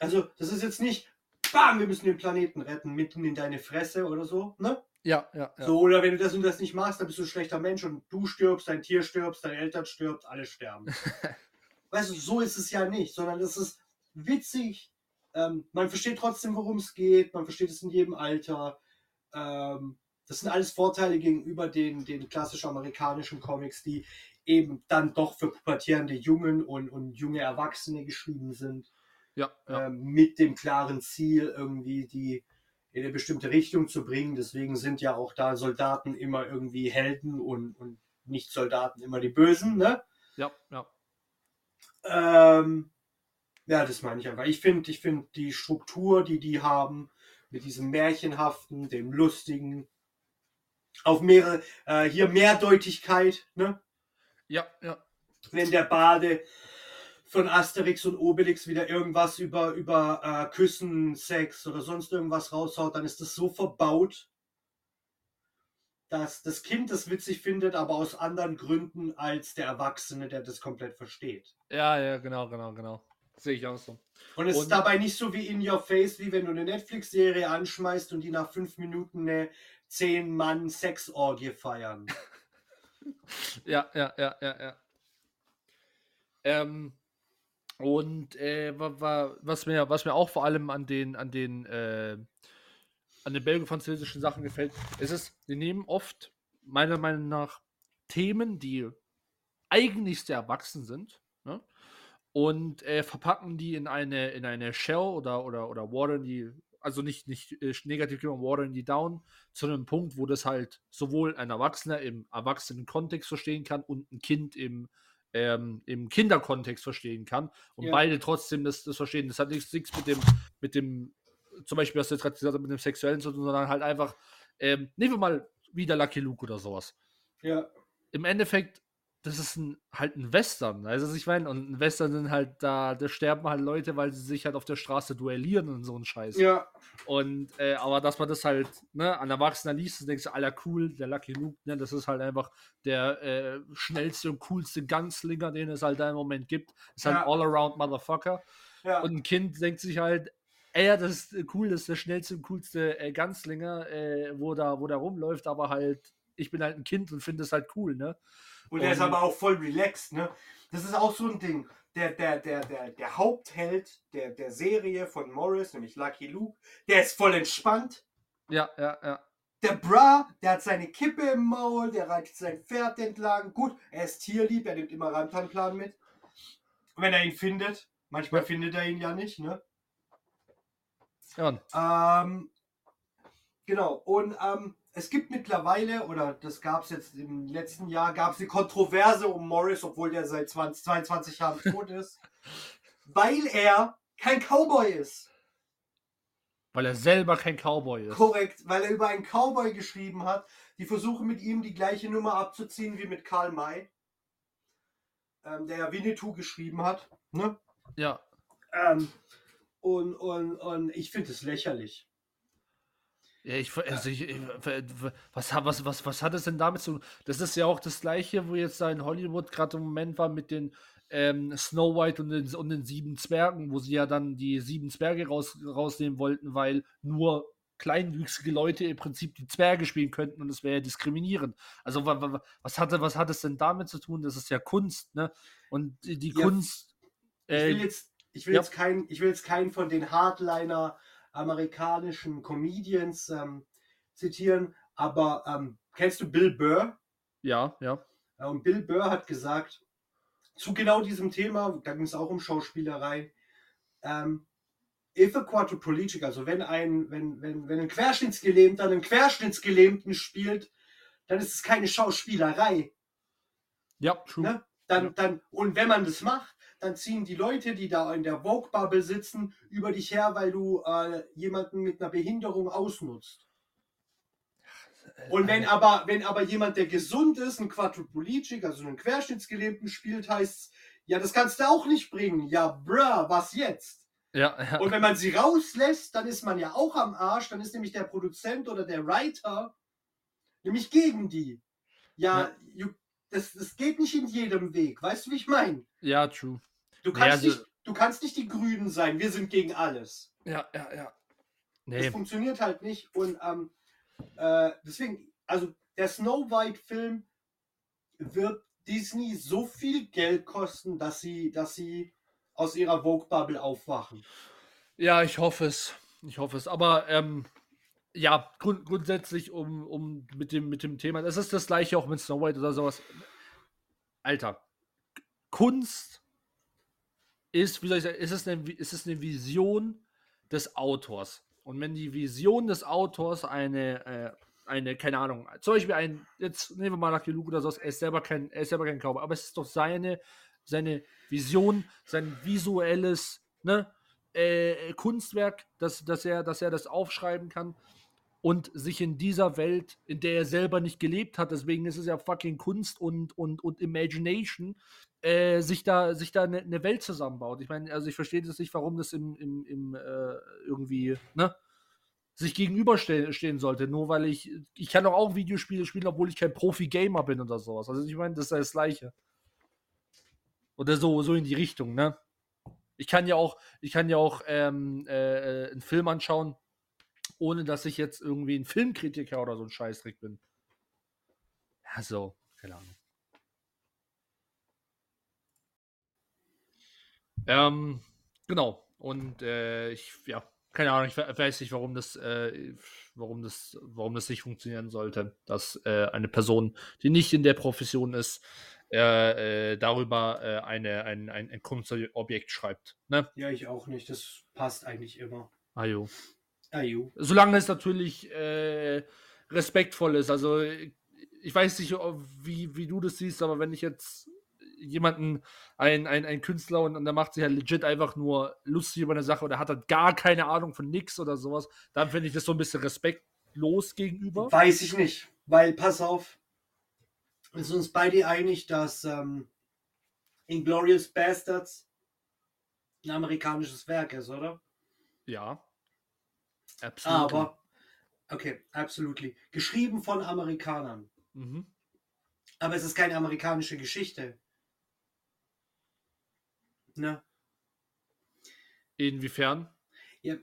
Also, das ist jetzt nicht, bam, wir müssen den Planeten retten, mitten in deine Fresse oder so, ne? Ja, ja, ja. So, oder wenn du das und das nicht machst, dann bist du ein schlechter Mensch und du stirbst, dein Tier stirbst, deine Eltern stirbt, alle sterben. weißt du, so ist es ja nicht, sondern es ist witzig. Ähm, man versteht trotzdem, worum es geht, man versteht es in jedem Alter. Ähm, das sind alles Vorteile gegenüber den, den klassisch amerikanischen Comics, die eben dann doch für pubertierende Jungen und, und junge Erwachsene geschrieben sind Ja, ja. ähm, mit dem klaren Ziel, irgendwie die in eine bestimmte Richtung zu bringen. Deswegen sind ja auch da Soldaten immer irgendwie Helden und, und Nicht-Soldaten immer die Bösen. Ne? ja, ja. Ähm, ja, das meine ich einfach. Ich finde ich find die Struktur, die die haben, mit diesem Märchenhaften, dem Lustigen, auf mehrere, äh, hier Mehrdeutigkeit, ne? Ja, ja. wenn der Bade von Asterix und Obelix wieder irgendwas über, über äh, Küssen, Sex oder sonst irgendwas raushaut, dann ist das so verbaut, dass das Kind das witzig findet, aber aus anderen Gründen als der Erwachsene, der das komplett versteht. Ja, ja, genau, genau, genau. Sehe ich auch so. Und es Und- ist dabei nicht so wie in your face, wie wenn du eine Netflix-Serie anschmeißt und die nach fünf Minuten eine 10-Mann-Sexorgie feiern. Ja, ja, ja, ja, ja. Ähm, und äh, wa, wa, was, mir, was mir auch vor allem an den, an den, äh, an den belgio-französischen Sachen gefällt, ist es, die nehmen oft, meiner Meinung nach, Themen, die eigentlich sehr erwachsen sind, ne? und äh, verpacken die in eine, in eine Shell oder, oder, oder watern die, also nicht, nicht äh, negativ genommen, watern die down zu einem Punkt, wo das halt sowohl ein Erwachsener im erwachsenen Kontext verstehen kann und ein Kind im, ähm, im Kinderkontext verstehen kann und Ja. beide trotzdem das, das verstehen. Das hat nichts, nichts mit dem, mit dem, zum Beispiel, was du jetzt gerade gesagt hast, mit dem Sexuellen zu tun, sondern halt einfach, ähm, nehmen wir mal wieder Lucky Luke oder sowas Ja. im Endeffekt, das ist ein, halt ein Western. Also, was ich meine, und ein Western sind halt da, da sterben halt Leute, weil sie sich halt auf der Straße duellieren und so ein Scheiß. Ja. Und, äh, aber dass man das halt, ne, an Erwachsener liest, denkst du, aller cool, der Lucky Luke, ne, das ist halt einfach der äh, schnellste und coolste Gunslinger, den es halt da im Moment gibt. Ist halt Ja. ein All-Around Motherfucker. ja. Und ein Kind denkt sich halt, ey, ja, das ist äh, cool, das ist der schnellste und coolste äh, Gunslinger, äh, wo, da, wo da rumläuft, aber halt, ich bin halt ein Kind und finde es halt cool, ne? Und der ist Und- aber auch voll relaxed, ne? Das ist auch so ein Ding. Der, der, der, der, der Hauptheld der, der Serie von Morris, nämlich Lucky Luke, der ist voll entspannt. Ja, ja, ja. Der Bra, der hat seine Kippe im Maul, der reitet sein Pferd entlang. Gut, er ist tierlieb, er nimmt immer Rantanplan mit. Wenn er ihn findet. Manchmal Ja. findet er ihn ja nicht, ne? Ja, und- Ähm, genau, und ähm, es gibt mittlerweile, oder das gab es jetzt im letzten Jahr, gab es eine Kontroverse um Morris, obwohl der seit 20, 22 Jahren tot ist, weil er kein Cowboy ist. weil er selber kein Cowboy ist. Korrekt, weil er über einen Cowboy geschrieben hat. Die versuchen mit ihm die gleiche Nummer abzuziehen wie mit Karl May, ähm, der ja Winnetou geschrieben hat. Ne? Ja. Ähm, und, und, und ich finde es lächerlich. Ja, ich, also ich, ich, was, hat- was, was, was hat es denn damit zu tun? Das ist ja auch das gleiche, wo jetzt da in Hollywood gerade im Moment war mit den ähm, Snow White und den, und den sieben Zwergen, wo sie ja dann die sieben Zwerge raus, rausnehmen wollten, weil nur kleinwüchsige Leute im Prinzip die Zwerge spielen könnten und das wäre ja diskriminierend. Also wa, wa, was, hatte, was hat es denn damit zu tun? Das ist ja Kunst, ne? Und die, die Ja, Kunst. Ich Äh, will jetzt, ich will ja. jetzt keinen, ich will jetzt keinen von den Hardliner amerikanischen Comedians ähm, zitieren, aber ähm, kennst du Bill Burr? ja, ja. Und Bill Burr hat gesagt, zu genau diesem Thema, da ging es auch um Schauspielerei, ähm, if a quadriplegic, also wenn ein, wenn, wenn, wenn ein Querschnittsgelähmter einen Querschnittsgelähmten spielt, dann ist es keine Schauspielerei. Ja, true. Ne? Dann, Ja. dann, und wenn man das macht, dann ziehen die Leute, die da in der Vogue-Bubble sitzen, über dich her, weil du äh, jemanden mit einer Behinderung ausnutzt. Und wenn aber, wenn aber jemand, der gesund ist, ein Quadriplegic, also einen Querschnittsgelähmten spielt, heißt ja, das kannst du auch nicht bringen. Ja, bruh, was jetzt? Ja, ja. Und wenn man sie rauslässt, dann ist man ja auch am Arsch. Dann ist nämlich der Produzent oder der Writer nämlich gegen die. Ja, you, das, das geht nicht in jedem Weg. Weißt du, wie ich meine? ja, true. Du Nee, kannst, also- nicht, du kannst nicht die Grünen sein. Wir sind gegen alles. Ja, ja, ja. Das Nee. funktioniert halt nicht. Und ähm, äh, deswegen, also der Snow White-Film wird Disney so viel Geld kosten, dass sie, dass sie aus ihrer Vogue-Bubble aufwachen. Ja, ich hoffe es. Ich hoffe es. Aber ähm, ja, grund grundsätzlich um, um mit, dem, mit dem Thema. Es ist das gleiche auch mit Snow White oder sowas. Alter, Kunst ist, wie soll ich sagen, ist es eine, ist es eine Vision des Autors. Und wenn die Vision des Autors eine, äh, eine, keine Ahnung, zum Beispiel ein, jetzt nehmen wir mal Lucky Luke oder sowas, er ist selber kein, er ist selber kein Cowboy, aber es ist doch seine, seine Vision, sein visuelles, ne, äh, Kunstwerk, dass, dass, er, dass er das aufschreiben kann und sich in dieser Welt, in der er selber nicht gelebt hat, deswegen ist es ja fucking Kunst und, und, und Imagination, äh, sich da, sich da eine ne Welt zusammenbaut. Ich meine, also ich verstehe das nicht, warum das im, im, im äh, irgendwie, ne, sich gegenüberstehen stehen sollte, nur weil ich, ich kann doch auch Videospiele spielen, obwohl ich kein Profi-Gamer bin oder sowas. Also ich meine, das ist das Gleiche. Oder so, so in die Richtung, ne? Ich kann ja auch, ich kann ja auch ähm, äh, einen Film anschauen, ohne dass ich jetzt irgendwie ein Filmkritiker oder so ein Scheißdreck bin. Ja, so, keine Ahnung. Ähm, genau. Und äh, ich, ja, keine Ahnung, ich weiß nicht, warum das, äh, warum das, warum das nicht funktionieren sollte, dass äh, eine Person, die nicht in der Profession ist, äh, äh darüber äh, eine, ein, ein, ein Kunstobjekt schreibt. Ne? Ja, ich auch nicht. Das passt eigentlich immer. Ajo. Ajo. Solange es natürlich äh, respektvoll ist. Also ich weiß nicht, wie, wie du das siehst, aber wenn ich jetzt jemanden, ein, ein, ein Künstler und, und der macht sich halt legit einfach nur lustig über eine Sache oder hat halt gar keine Ahnung von nix oder sowas, dann finde ich das so ein bisschen respektlos gegenüber. Weiß ich nicht, weil pass auf, wir sind uns beide einig, dass ähm, Inglorious Bastards ein amerikanisches Werk ist, oder? Ja. Absolut. Aber, okay, absolutely. Geschrieben von Amerikanern. Mhm. Aber es ist keine amerikanische Geschichte. Ne? Inwiefern? Ja,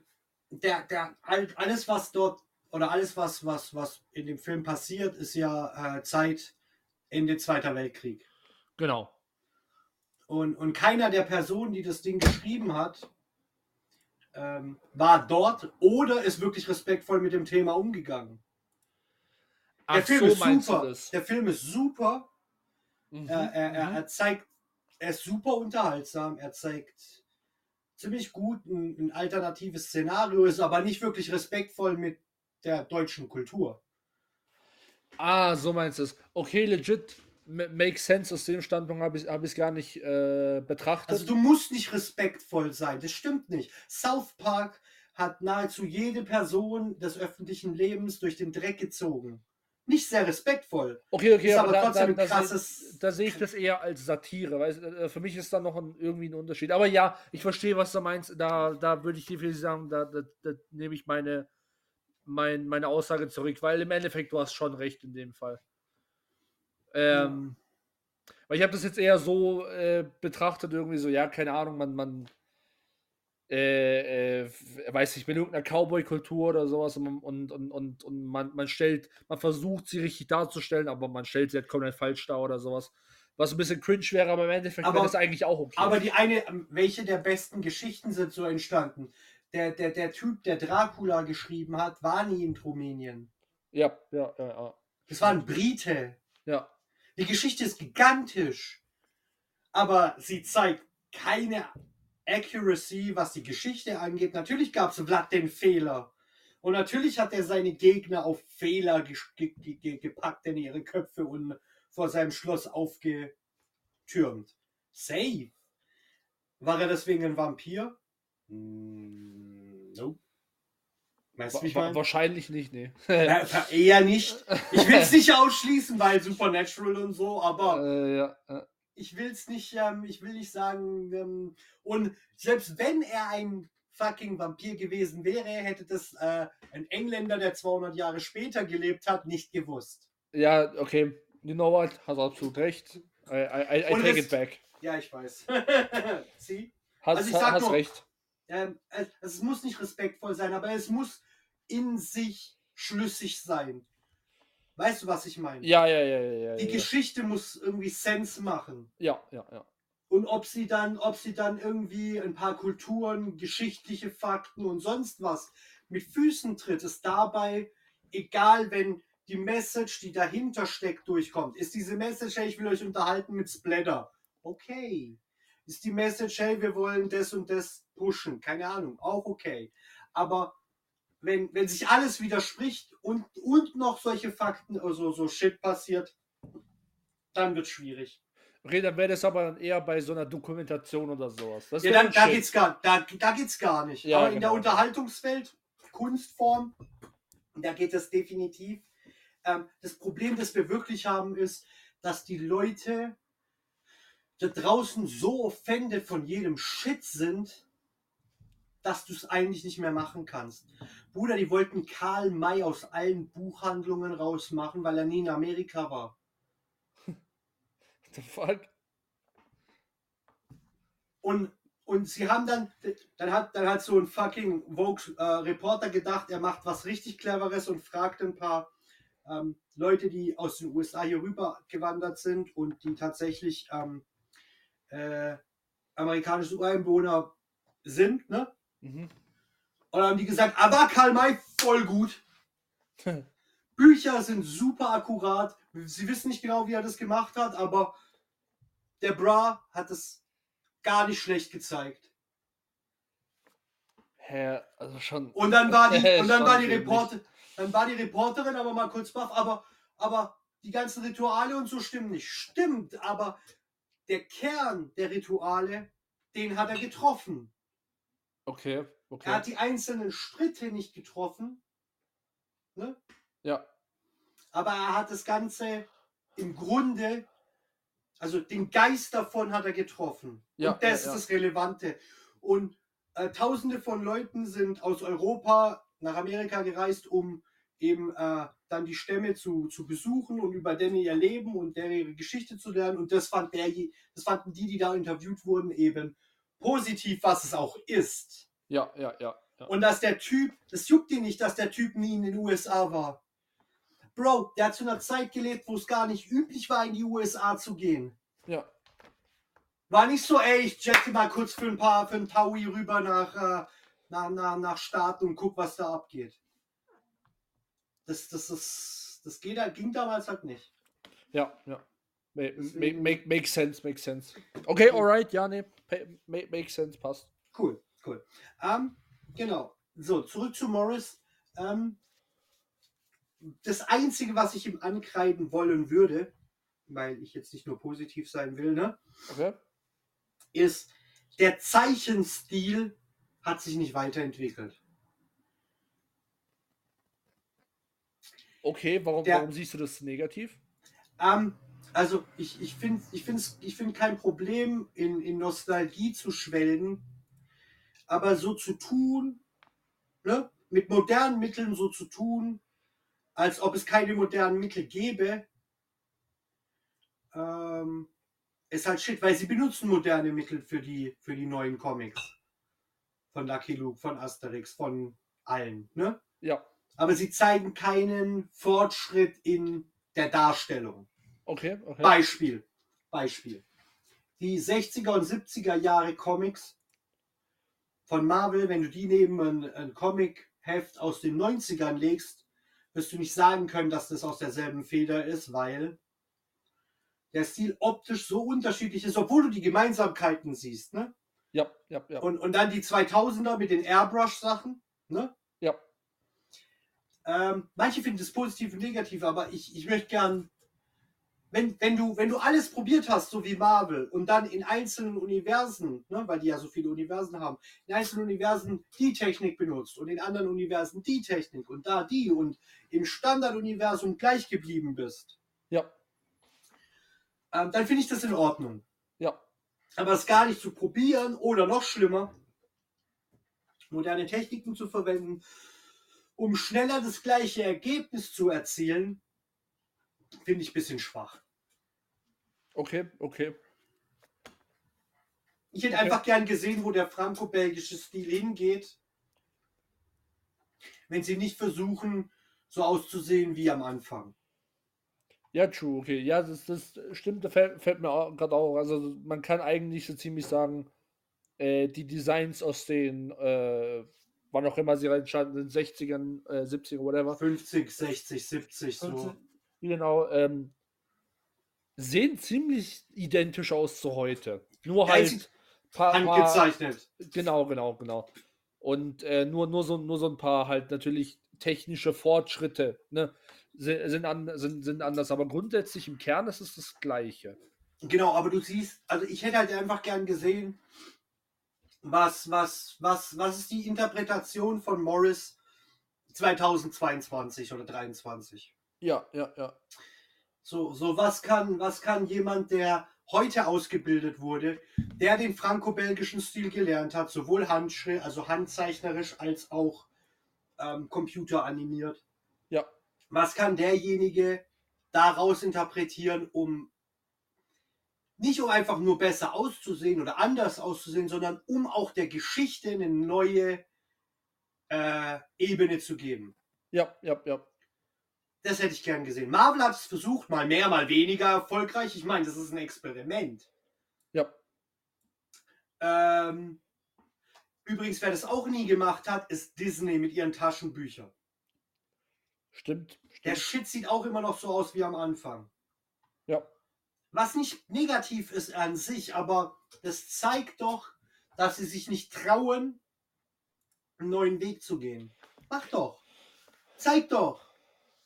der, der, alles, was dort, oder alles, was, was, was in dem Film passiert, ist ja äh, Zeit Ende Zweiter Weltkrieg. Genau. Und, und keiner der Personen, die das Ding geschrieben hat, ähm, war dort oder ist wirklich respektvoll mit dem Thema umgegangen. Der Ach Film so, ist super. Der Film ist super. Mhm. Er, er, er, mhm. er zeigt er ist super unterhaltsam, er zeigt ziemlich gut ein, ein, alternatives Szenario, ist aber nicht wirklich respektvoll mit der deutschen Kultur. Ah, so meinst du es. Okay, legit, makes sense. Aus dem Standpunkt habe ich es hab gar nicht äh, betrachtet. Also du musst nicht respektvoll sein, das stimmt nicht. South Park hat nahezu jede Person des öffentlichen Lebens durch den Dreck gezogen nicht sehr respektvoll. Okay, okay, ist aber, aber trotzdem da, da, krasses. Da, da sehe ich das eher als Satire, weil äh, für mich ist da noch ein, irgendwie ein Unterschied. Aber ja, ich verstehe, was du meinst. Da, da würde ich definitiv sagen, da, da, da nehme ich meine, mein, meine Aussage zurück, weil im Endeffekt du hast schon recht in dem Fall. Ähm. Weil ich habe das jetzt eher so äh, betrachtet, irgendwie so, ja, keine Ahnung, man, man äh, äh, weiß ich, mit irgendeiner Cowboy-Kultur oder sowas und, und, und, und, und man, man stellt, man versucht sie richtig darzustellen, aber man stellt sie halt komplett falsch dar oder sowas. Was ein bisschen cringe wäre, aber im Endeffekt wäre das eigentlich auch okay. Aber die eine, ähm, welche der besten Geschichten sind so entstanden? Der, der, der Typ, der Dracula geschrieben hat, war nie in Rumänien. Ja, ja, ja, ja. Das war ein Brite. Ja. Die Geschichte ist gigantisch. Aber sie zeigt keine Accuracy, was die Geschichte angeht. Natürlich gab es Vlad den Fehler. Und natürlich hat er seine Gegner auf Fehler ge ge ge gepackt in ihre Köpfe und vor seinem Schloss aufgetürmt. Safe. War er deswegen ein Vampir? Nope. Weißt du, wa wahrscheinlich nicht, nee. ja, eher nicht. Ich will es nicht ausschließen, weil Supernatural und so, aber äh, ja, ich will es nicht, ähm, ich will nicht sagen, ähm, und selbst wenn er ein fucking Vampir gewesen wäre, hätte das äh, ein Engländer, der 200 Jahre später gelebt hat, nicht gewusst. Ja, okay. You know what? Hast absolut recht. I, I, I take es, it back. Ja, ich weiß. Sie? Hast, also ich sag hast nur, recht. Ähm, es, es muss nicht respektvoll sein, aber es muss in sich schlüssig sein. Weißt du, was ich meine? Ja, ja, ja, ja. Die ja. Geschichte muss irgendwie Sense machen. Ja, ja, ja. Und ob sie dann, ob sie dann irgendwie ein paar Kulturen, geschichtliche Fakten und sonst was mit Füßen tritt, ist dabei egal, wenn die Message, die dahinter steckt, durchkommt. Ist diese Message, hey, ich will euch unterhalten mit Splatter. Okay. Ist die Message, hey, wir wollen das und das pushen. Keine Ahnung. Auch okay. Aber wenn, wenn sich alles widerspricht und, und noch solche Fakten, also so Shit passiert, dann wird es schwierig. Okay, dann wäre das aber eher bei so einer Dokumentation oder sowas. Das ja, dann, da geht es gar, da, da geht's gar nicht. Ja, aber in der genau. Unterhaltungswelt, Kunstform, da geht es definitiv. Ähm, das Problem, das wir wirklich haben, ist, dass die Leute da draußen so offended von jedem Shit sind, dass du es eigentlich nicht mehr machen kannst. Bruder, die wollten Karl May aus allen Buchhandlungen rausmachen, weil er nie in Amerika war. What the fuck? Und und sie haben dann, dann hat, dann hat so ein fucking Vogue-Reporter gedacht, er macht was richtig Cleveres und fragt ein paar ähm, Leute, die aus den USA hier rüber gewandert sind und die tatsächlich ähm, äh, amerikanische Ureinwohner sind, ne? Mhm. Und dann haben die gesagt, aber Karl May voll gut. Bücher sind super akkurat. Sie wissen nicht genau, wie er das gemacht hat, aber der Bra hat es gar nicht schlecht gezeigt. Hä, also schon. Und dann war die, und dann war die Reporter, dann war die Reporterin aber mal kurz baff, aber, aber die ganzen Rituale und so stimmen nicht. Stimmt, aber der Kern der Rituale, den hat er getroffen. Okay, Er okay. hat die einzelnen Schritte nicht getroffen, ne? Ja, aber er hat das Ganze im Grunde, also den Geist davon hat er getroffen. Ja, und das ja, ja. ist das Relevante. Und äh, Tausende von Leuten sind aus Europa nach Amerika gereist, um eben äh, dann die Stämme zu, zu besuchen und über denen ihr Leben und deren ihre Geschichte zu lernen. Und das, fand der, das fanden die, die da interviewt wurden, eben positiv, was es auch ist. ja, ja, ja. ja. Und dass der Typ, das juckt ihn nicht, dass der Typ nie in den USA war. Bro, der hat zu einer Zeit gelebt, wo es gar nicht üblich war, in die USA zu gehen. ja. War nicht so, ey, ich jette mal kurz für ein paar, für ein Taui rüber nach, äh, nach, nach, nach Staaten und guck, was da abgeht. Das, das, das, das geht, ging damals halt nicht. Ja, ja. Make, make, make sense, make sense. Okay, alright, ja, nee. Pa- Make, make sense, passt. Cool, cool. Ähm, genau. So, zurück zu Morris. Ähm, das Einzige, was ich ihm ankreiden wollen würde, weil ich jetzt nicht nur positiv sein will, ne, Okay. ist, der Zeichenstil hat sich nicht weiterentwickelt. Okay, warum, Der- warum siehst du das negativ? Ähm, also ich, ich finde ich find's- ich find kein Problem, in, in Nostalgie zu schwelgen, aber so zu tun, ne, mit modernen Mitteln so zu tun, als ob es keine modernen Mittel gäbe, ähm, ist halt shit, weil sie benutzen moderne Mittel für die, für die neuen Comics. Von Lucky Luke, von Asterix, von allen, ne? Ja, Aber sie zeigen keinen Fortschritt in der Darstellung. Okay, okay. Beispiel. Beispiel. Die 60er und 70er Jahre Comics von Marvel, wenn du die neben ein, ein Comic-Heft aus den 90ern legst, wirst du nicht sagen können, dass das aus derselben Feder ist, weil der Stil optisch so unterschiedlich ist, obwohl du die Gemeinsamkeiten siehst. Ne? Ja, ja, ja. Und, und dann die 2000er mit den Airbrush-Sachen. Ne? Ja. Ähm, manche finden es positiv und negativ, aber ich, ich möchte gern, wenn, wenn, du, wenn du alles probiert hast, so wie Marvel, und dann in einzelnen Universen, ne, weil die ja so viele Universen haben, in einzelnen Universen die Technik benutzt und in anderen Universen die Technik und da die und im Standarduniversum gleich geblieben bist, Ja, ähm, dann finde ich das in Ordnung. ja. Aber es gar nicht zu probieren oder noch schlimmer, moderne Techniken zu verwenden, um schneller das gleiche Ergebnis zu erzielen, finde ich ein bisschen schwach. Okay, okay. Ich hätte Okay. einfach gern gesehen, wo der franco-belgische Stil hingeht, wenn sie nicht versuchen, so auszusehen wie am Anfang. Ja, true, okay. Ja, das, das stimmt, da fällt, fällt mir gerade auch. Also man kann eigentlich so ziemlich sagen, äh, die Designs aus den, äh, wann auch immer sie entstanden sind, 60ern, äh, 70er, whatever. 50, 60, 70, so. Genau, ähm, sehen ziemlich identisch aus zu heute. Nur Ja, halt paar, Handgezeichnet. Genau, genau, genau. Und äh, nur, nur, so, nur so ein paar halt natürlich technische Fortschritte ne, sind, sind, an, sind, sind anders, aber grundsätzlich im Kern ist es das Gleiche. Genau, aber du siehst, also ich hätte halt einfach gern gesehen, was, was, was, was ist die Interpretation von Morris 2022 oder 23? Ja, ja, ja. So, so was kann, was kann jemand, der heute ausgebildet wurde, der den franco-belgischen Stil gelernt hat, sowohl Handschrift, also handzeichnerisch als auch ähm, computeranimiert, Ja, was kann derjenige daraus interpretieren, um nicht um einfach nur besser auszusehen oder anders auszusehen, sondern um auch der Geschichte eine neue äh, Ebene zu geben. Ja, ja, ja. Das hätte ich gern gesehen. Marvel hat es versucht, mal mehr, mal weniger erfolgreich. Ich meine, das ist ein Experiment. Ja. Ähm, übrigens, wer das auch nie gemacht hat, ist Disney mit ihren Taschenbüchern. Stimmt. Der stimmt. Shit sieht auch immer noch so aus wie am Anfang. Ja. Was nicht negativ ist an sich, aber das zeigt doch, dass sie sich nicht trauen, einen neuen Weg zu gehen. Mach doch. Zeig doch.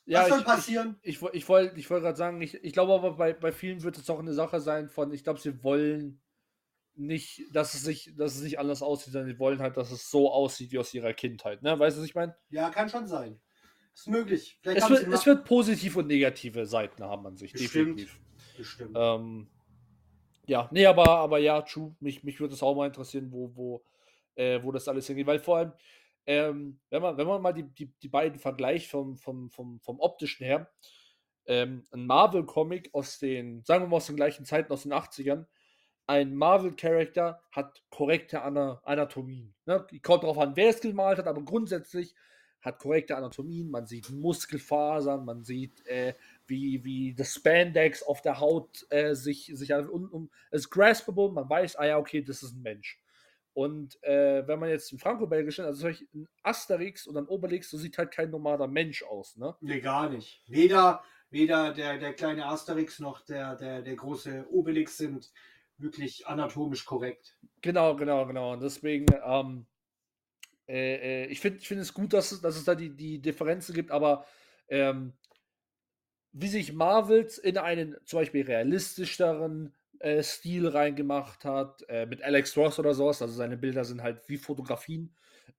Ja, Was soll ich, passieren? Ich, ich, ich wollte ich wollt gerade sagen, ich, ich glaube aber bei, bei vielen wird es auch eine Sache sein von, ich glaube, sie wollen nicht, dass es sich, dass es nicht anders aussieht, sondern sie wollen halt, dass es so aussieht wie aus ihrer Kindheit. Ne? Weißt du, was ich meine? Ja, kann schon sein. Ist möglich. Es wird, es wird positive und negative Seiten haben an sich, Bestimmt. definitiv. Bestimmt. Ähm, ja, nee, aber, aber ja, true. Mich, mich würde es auch mal interessieren, wo, wo, äh, wo das alles hingeht. Weil vor allem, ähm, wenn, man, wenn man mal die, die, die beiden vergleicht vom, vom, vom, vom optischen her, ähm, ein Marvel-Comic aus den, sagen wir mal aus den gleichen Zeiten, aus den 80ern, ein Marvel-Charakter hat korrekte Ana Anatomien. Ne? Kommt darauf an, wer es gemalt hat, aber grundsätzlich hat korrekte Anatomien. Man sieht Muskelfasern, man sieht, äh, wie, wie das Spandex auf der Haut äh, sich, sich um, um, es ist graspable, man weiß, ah ja, okay, das ist ein Mensch. Und äh, wenn man jetzt ein Franco-Belgischen, also solch ein Asterix und ein Obelix, so sieht halt kein normaler Mensch aus, ne? Nee, gar nicht. Weder, weder der, der kleine Asterix noch der, der, der große Obelix sind wirklich anatomisch korrekt. Genau, genau, genau. Und deswegen, ähm, äh, äh, ich finde ich find es gut, dass es, dass es da die, die Differenzen gibt, aber ähm, wie sich Marvels in einen zum Beispiel realistischeren äh, Stil reingemacht hat, äh, mit Alex Ross oder sowas, also seine Bilder sind halt wie Fotografien,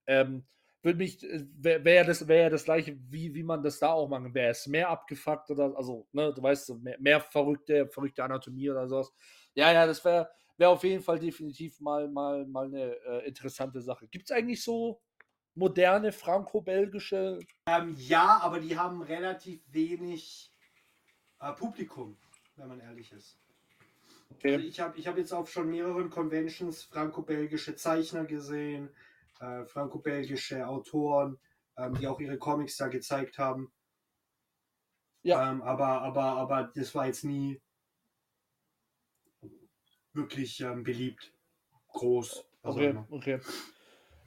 ähm, würde mich, wäre wär das, wär das gleiche, wie, wie man das da auch machen, wäre es mehr abgefuckt oder, also, ne, du weißt, mehr, mehr verrückte, verrückte Anatomie oder sowas. Ja, ja, das wäre wäre auf jeden Fall definitiv mal, mal, mal eine äh, interessante Sache. Gibt es eigentlich so moderne franco-belgische? Ähm, ja, aber die haben relativ wenig äh, Publikum, wenn man ehrlich ist. Also ich habe ich hab jetzt auf schon mehreren Conventions franco-belgische Zeichner gesehen, äh, franco-belgische Autoren, ähm, die auch ihre Comics da gezeigt haben. Ja. Ähm, aber, aber, aber das war jetzt nie wirklich ähm, beliebt. Groß. Okay, okay.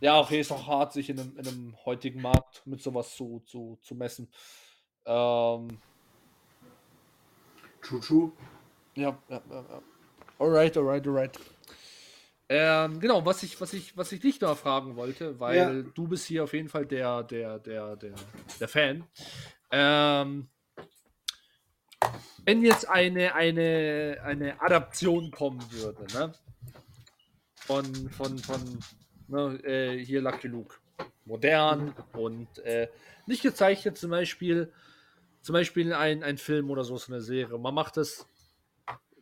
Ja, okay, ist auch hart, sich in einem, in einem heutigen Markt mit sowas zu, zu, zu messen. Ähm, True, true. ja, ja, ja, ja. Alright, alright, alright. Ähm, genau, was ich, was ich, was ich dich noch fragen wollte, weil Ja. du bist hier auf jeden Fall der, der, der, der, der Fan. Ähm, wenn jetzt eine, eine, eine Adaption kommen würde, ne? Von, von, von ne, äh, hier Lucky Luke. Modern und äh, nicht gezeichnet, zum Beispiel, zum Beispiel ein, ein Film oder so, so eine Serie. Man macht das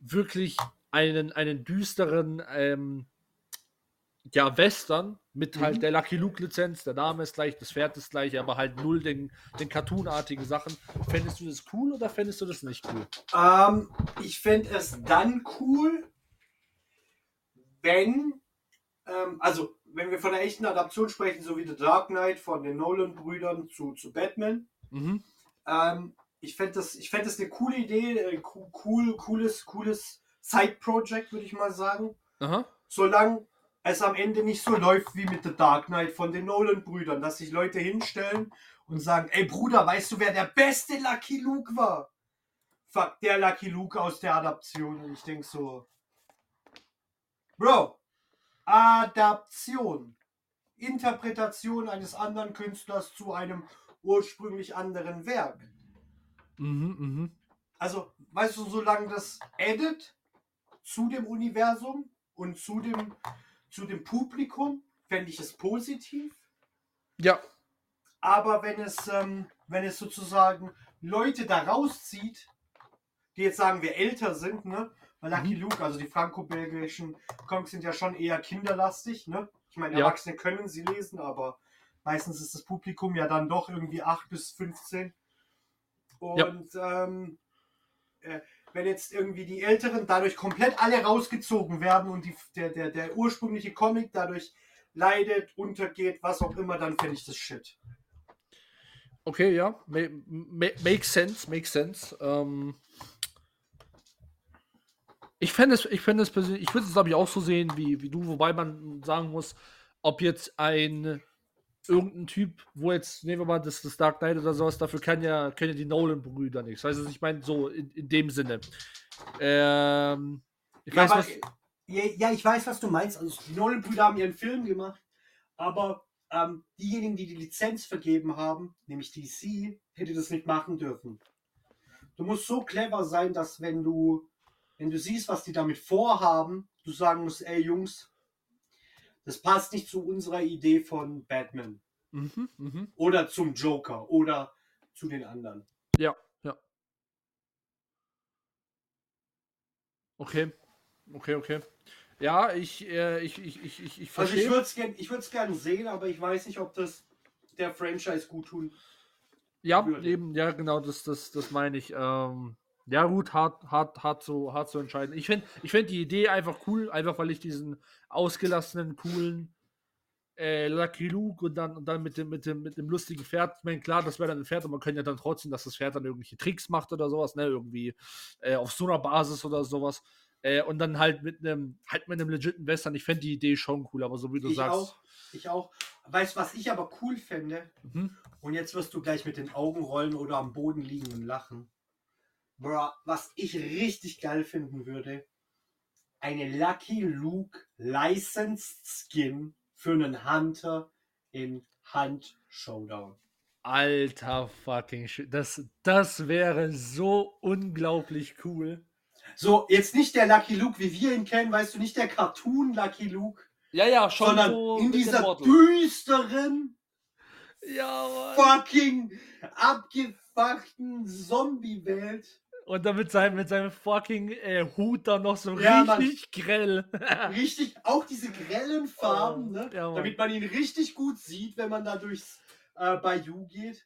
wirklich einen, einen düsteren ähm, ja, Western mit halt Mhm. der Lucky Luke-Lizenz. Der Name ist gleich, das Pferd ist gleich, aber halt null den, den cartoonartigen Sachen. Fändest du das cool oder fändest du das nicht cool? Ähm, ich fände es dann cool, wenn, ähm, also wenn wir von einer echten Adaption sprechen, so wie The Dark Knight von den Nolan-Brüdern zu, zu Batman. Mhm. Ähm, ich fände das, ich fänd das eine coole Idee, äh, co- cool, cooles, cooles Side-Project, würde ich mal sagen. Aha. Solange es am Ende nicht so läuft wie mit The Dark Knight von den Nolan-Brüdern, dass sich Leute hinstellen und sagen, ey Bruder, weißt du, wer der beste Lucky Luke war? Fuck, der Lucky Luke aus der Adaption. Und ich denke so, Bro, Adaption. Interpretation eines anderen Künstlers zu einem ursprünglich anderen Werk. Mhm, mhm. Also, weißt du, solange das Edit zu dem Universum und zu dem, zu dem Publikum, fände ich es positiv. Ja. Aber wenn es, ähm, wenn es sozusagen Leute da rauszieht, die jetzt sagen wir älter sind, ne? Weil Lucky Mhm. Luke, also die franco-belgischen Comics sind ja schon eher kinderlastig, ne? Ich meine, Ja. Erwachsene können sie lesen, aber meistens ist das Publikum ja dann doch irgendwie 8 bis 15. Und ähm, äh, wenn jetzt irgendwie die Älteren dadurch komplett alle rausgezogen werden und die, der, der, der ursprüngliche Comic dadurch leidet, untergeht, was auch immer, dann fände ich das shit. Okay, ja. Ma ma makes sense, makes sense. Ähm ich fände es, ich fände es persönlich, ich würde es glaube ich auch so sehen wie, wie du, wobei man sagen muss, ob jetzt ein irgendein Typ, wo jetzt, nehmen wir mal das, das Dark Knight oder sowas, dafür kann ja, können ja die Nolan-Brüder nichts. Weißt du, ich meine, so in, in dem Sinne. Ähm, ich Ja, weiß, was, ja, ja, ich weiß, was du meinst. Also die Nolan-Brüder haben ihren Film gemacht, aber ähm, diejenigen, die die Lizenz vergeben haben, nämlich DC, hätte das nicht machen dürfen. Du musst so clever sein, dass wenn du, wenn du siehst, was die damit vorhaben, du sagen musst, ey Jungs, das passt nicht zu unserer Idee von Batman mhm, mhm. oder zum Joker oder zu den anderen. Ja, ja. Okay. Okay, okay. Ja, ich, äh, ich, ich, ich, ich, ich Also verstehe. ich würde es gern, ich würd's gern sehen, aber ich weiß nicht, ob das der Franchise gut tun. ja, würde. eben, ja, genau, das, das, das meine ich. Ähm, ja, gut, hart, hart, hart zu, hart zu entscheiden. Ich finde ich find die Idee einfach cool, einfach weil ich diesen ausgelassenen, coolen äh, Lucky Luke und dann, und dann mit, dem, mit, dem, mit dem lustigen Pferd. Ich meine, klar, das wäre dann ein Pferd, aber man könnte ja dann trotzdem, dass das Pferd dann irgendwelche Tricks macht oder sowas, ne, irgendwie äh, auf so einer Basis oder sowas. Äh, und dann halt mit einem, halt mit einem legiten Western. Ich fände die Idee schon cool, aber so wie du Ich sagst. auch. Ich auch. Weißt du, was ich aber cool fände? Mhm. Und jetzt wirst du gleich mit den Augen rollen oder am Boden liegen und lachen. Bruh, was ich richtig geil finden würde, eine Lucky Luke Licensed Skin für einen Hunter in Hunt Showdown. Alter fucking shit. Das, das wäre so unglaublich cool. So, jetzt nicht der Lucky Luke, wie wir ihn kennen, weißt du, nicht der Cartoon Lucky Luke, Ja, ja, schon sondern so in dieser düsteren, Ja, fucking abgefuckten Zombie-Welt. Und dann mit seinem, mit seinem fucking äh, Hut dann noch so Ja, Mann. richtig grell. Richtig, auch diese grellen Farben, ne? Ja, Mann. damit man ihn richtig gut sieht, wenn man da durchs äh, Bayou geht.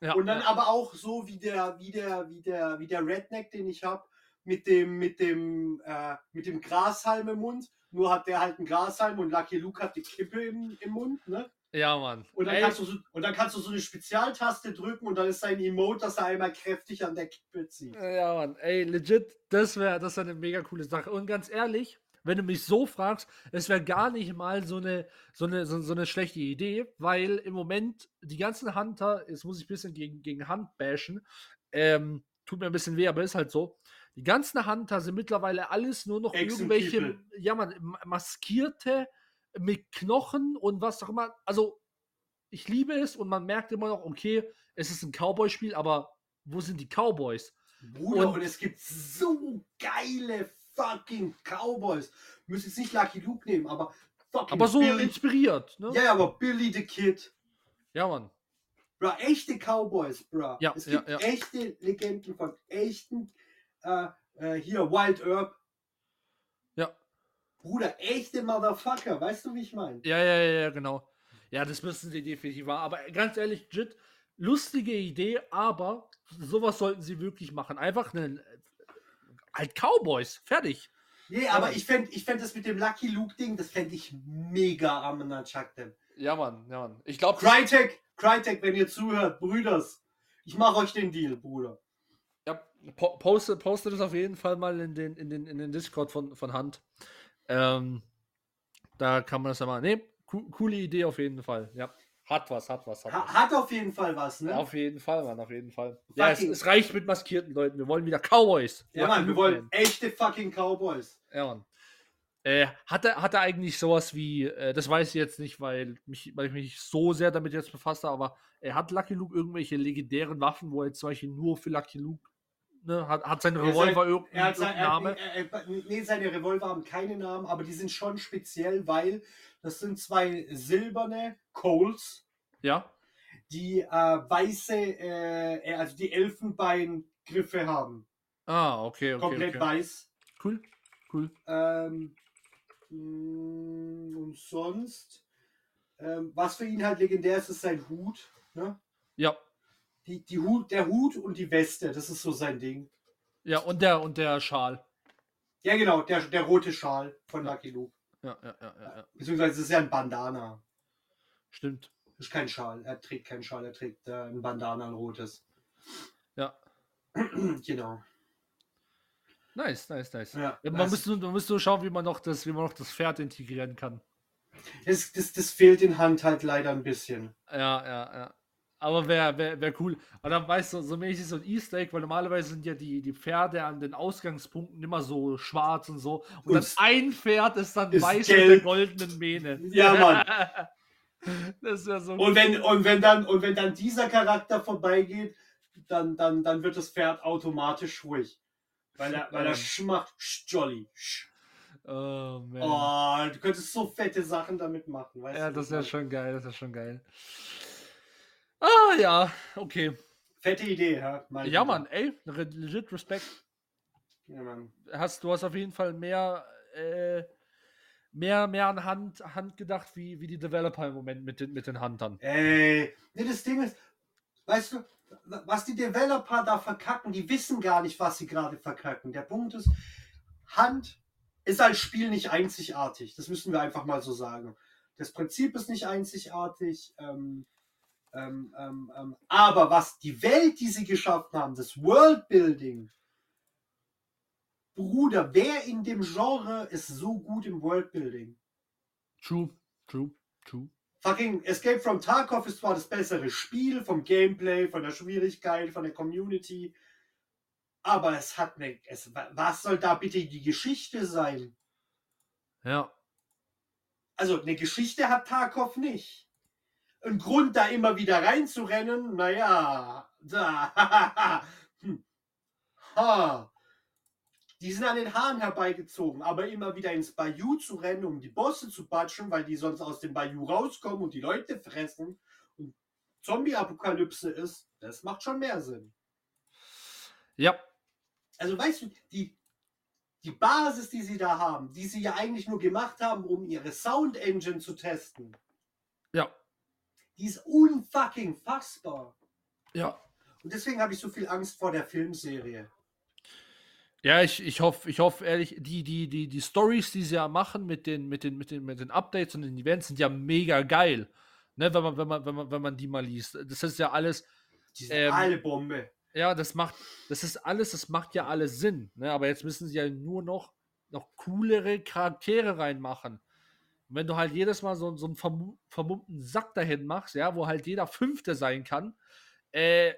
ja, Und dann aber auch so wie der, wie der, wie der, wie der Redneck, den ich habe, mit dem, mit dem, äh, mit dem Grashalm im Mund. Nur hat der halt einen Grashalm und Lucky Luke hat die Kippe im, im Mund, ne? Ja, Mann. Und dann, Ey, kannst du so, und dann kannst du so eine Spezialtaste drücken und dann ist sein Emote, dass er einmal kräftig an der Kippe zieht. Ja, Mann. Ey, legit, das wäre das wär eine mega coole Sache. Und ganz ehrlich, wenn du mich so fragst, es wäre gar nicht mal so eine, so, eine, so, so eine schlechte Idee, weil im Moment die ganzen Hunter, jetzt muss ich ein bisschen gegen, gegen Hand bashen, ähm, tut mir ein bisschen weh, aber ist halt so. Die ganzen Hunter sind mittlerweile alles nur noch Ex und irgendwelche, People. ja man, ma- maskierte mit Knochen und was auch immer. Also, ich liebe es und man merkt immer noch, okay, es ist ein Cowboy-Spiel, aber wo sind die Cowboys? Bruder, Und- und, es gibt so geile fucking Cowboys. Müsst jetzt nicht Lucky Luke nehmen, aber fucking Aber so Billy. inspiriert, ne? Ja, aber Billy the Kid. Ja, Mann. Bro, echte Cowboys, bro. Ja, es ja, gibt ja. echte Legenden von echten, äh, äh, hier, Wild Herb. Ja. Bruder, echte Motherfucker, weißt du, wie ich meine? Ja, ja, ja, ja, genau. Ja, das müssen sie definitiv machen. Aber ganz ehrlich, Jit, lustige Idee, aber sowas sollten sie wirklich machen. Einfach einen. Halt Cowboys. Fertig. Nee, Ja, aber Mann. ich fände ich fänd das mit dem Lucky Luke-Ding, das fände ich mega am Nachaktem. Ja, Mann, ja, Mann. Ich glaube, Crytek, Crytek, wenn ihr zuhört, Brüders, ich mache euch den Deal, Bruder. ja, po poste, poste das auf jeden Fall mal in den, in den, in den Discord von, von Hand. Ähm, da kann man das ja mal. Co coole Idee auf jeden Fall. Ja. Hat was, hat was, hat was. Ha hat auf jeden Fall was, ne? Auf jeden Fall, Mann, auf jeden Fall. Ja, es, es reicht mit maskierten Leuten. Wir wollen wieder Cowboys. ja, Mann, wir wollen echte fucking Cowboys. Ja, Mann. Äh, hat, er, hat er eigentlich sowas wie, äh, das weiß ich jetzt nicht, weil, mich, weil ich mich so sehr damit jetzt befasste, aber er hat Lucky Luke irgendwelche legendären Waffen, wo er jetzt zum Beispiel nur für Lucky Luke, ne, hat, hat sein Er Revolver sein- irgendeinen Er hat sein, Name? er, er, er, nee, seine Revolver haben keine Namen, aber die sind schon speziell, weil das sind zwei silberne Coles, Ja. die äh, weiße, äh, also die Elfenbeingriffe haben. Ah, okay, okay. Komplett okay. weiß. Cool, cool. Ähm, mh, und sonst, ähm, was für ihn halt legendär ist, ist sein Hut. Ne? Ja, Die, die Hut, der Hut und die Weste, das ist so sein Ding. Ja, und der, und der Schal. Ja, genau, der, der rote Schal von Lucky Luke. Ja, ja, ja, ja, ja. Beziehungsweise es ist ja ein Bandana. Stimmt. Ist kein Schal. Er trägt keinen Schal, er trägt äh, ein Bandana, ein rotes. Ja. genau. Nice, nice, nice. Ja, Ja, man, das- muss nur, man muss nur schauen, wie man noch das, wie man noch das Pferd integrieren kann. Das, das, das fehlt in Hand halt leider ein bisschen. Ja, ja, ja. Aber wäre wär, wär cool. Und dann weißt du, so mäßig so ein Easter Egg, weil normalerweise sind ja die, die Pferde an den Ausgangspunkten immer so schwarz und so. Und, Und dann ein Pferd ist dann ist weiß mit gelb. der goldenen Mähne. Ja, Mann. Das wäre so Und wenn, und wenn dann, und wenn dann dieser Charakter vorbeigeht, dann, dann, dann wird das Pferd automatisch ruhig. Weil er, weil er Ähm. schmacht, sch, jolly. Oh, man. Oh, du könntest so fette Sachen damit machen, weißt ja, du? das wäre schon geil, das wäre schon geil. Ah, ja, okay. Fette Idee, ja. Mein Ja. Mann, ey, legit Respekt. Ja, Mann. Hast, du hast auf jeden Fall mehr, äh, mehr, mehr an Hand, Hand gedacht, wie, wie die Developer im Moment mit den, mit den Huntern. Ey, nee, das Ding ist, weißt du, was die Developer da verkacken, die wissen gar nicht, was sie gerade verkacken. Der Punkt ist, Hand ist als Spiel nicht einzigartig. Das müssen wir einfach mal so sagen. Das Prinzip ist nicht einzigartig. Ähm, ähm, ähm, ähm, aber was die Welt, die sie geschaffen haben, das Worldbuilding, Bruder, wer in dem Genre ist so gut im Worldbuilding? True, true, true. Fucking Escape from Tarkov ist zwar das bessere Spiel vom Gameplay, von der Schwierigkeit, von der Community, aber es hat eine. Es, was soll da bitte die Geschichte sein? Ja. Also, eine Geschichte hat Tarkov nicht. Ein Grund, da immer wieder reinzurennen, naja, da. hm. ha. Die sind an den Haaren herbeigezogen, aber immer wieder ins Bayou zu rennen, um die Bosse zu batschen, weil die sonst aus dem Bayou rauskommen und die Leute fressen und Zombie-Apokalypse ist, das macht schon mehr Sinn. Ja. Also weißt du, die, die Basis, die sie da haben, die sie ja eigentlich nur gemacht haben, um ihre Sound-Engine zu testen, Ja. Die ist unfucking fassbar. Ja. Und deswegen habe ich so viel Angst vor der Filmserie. Ja, ich, ich hoffe, ich hoffe ehrlich, die, die, die, die Stories, die sie ja machen mit den, mit den, mit den, mit den Updates und den Events sind ja mega geil. Ne, wenn man, wenn man, wenn man, wenn man die mal liest. Das ist ja alles, Die sind Ähm, alle Bombe. ja, das macht, das ist alles, das macht ja alles Sinn. Ne? Aber jetzt müssen sie ja nur noch, noch coolere Charaktere reinmachen. Und wenn du halt jedes Mal so, so einen vermu vermummten Sack dahin machst, ja, wo halt jeder Fünfte sein kann, äh,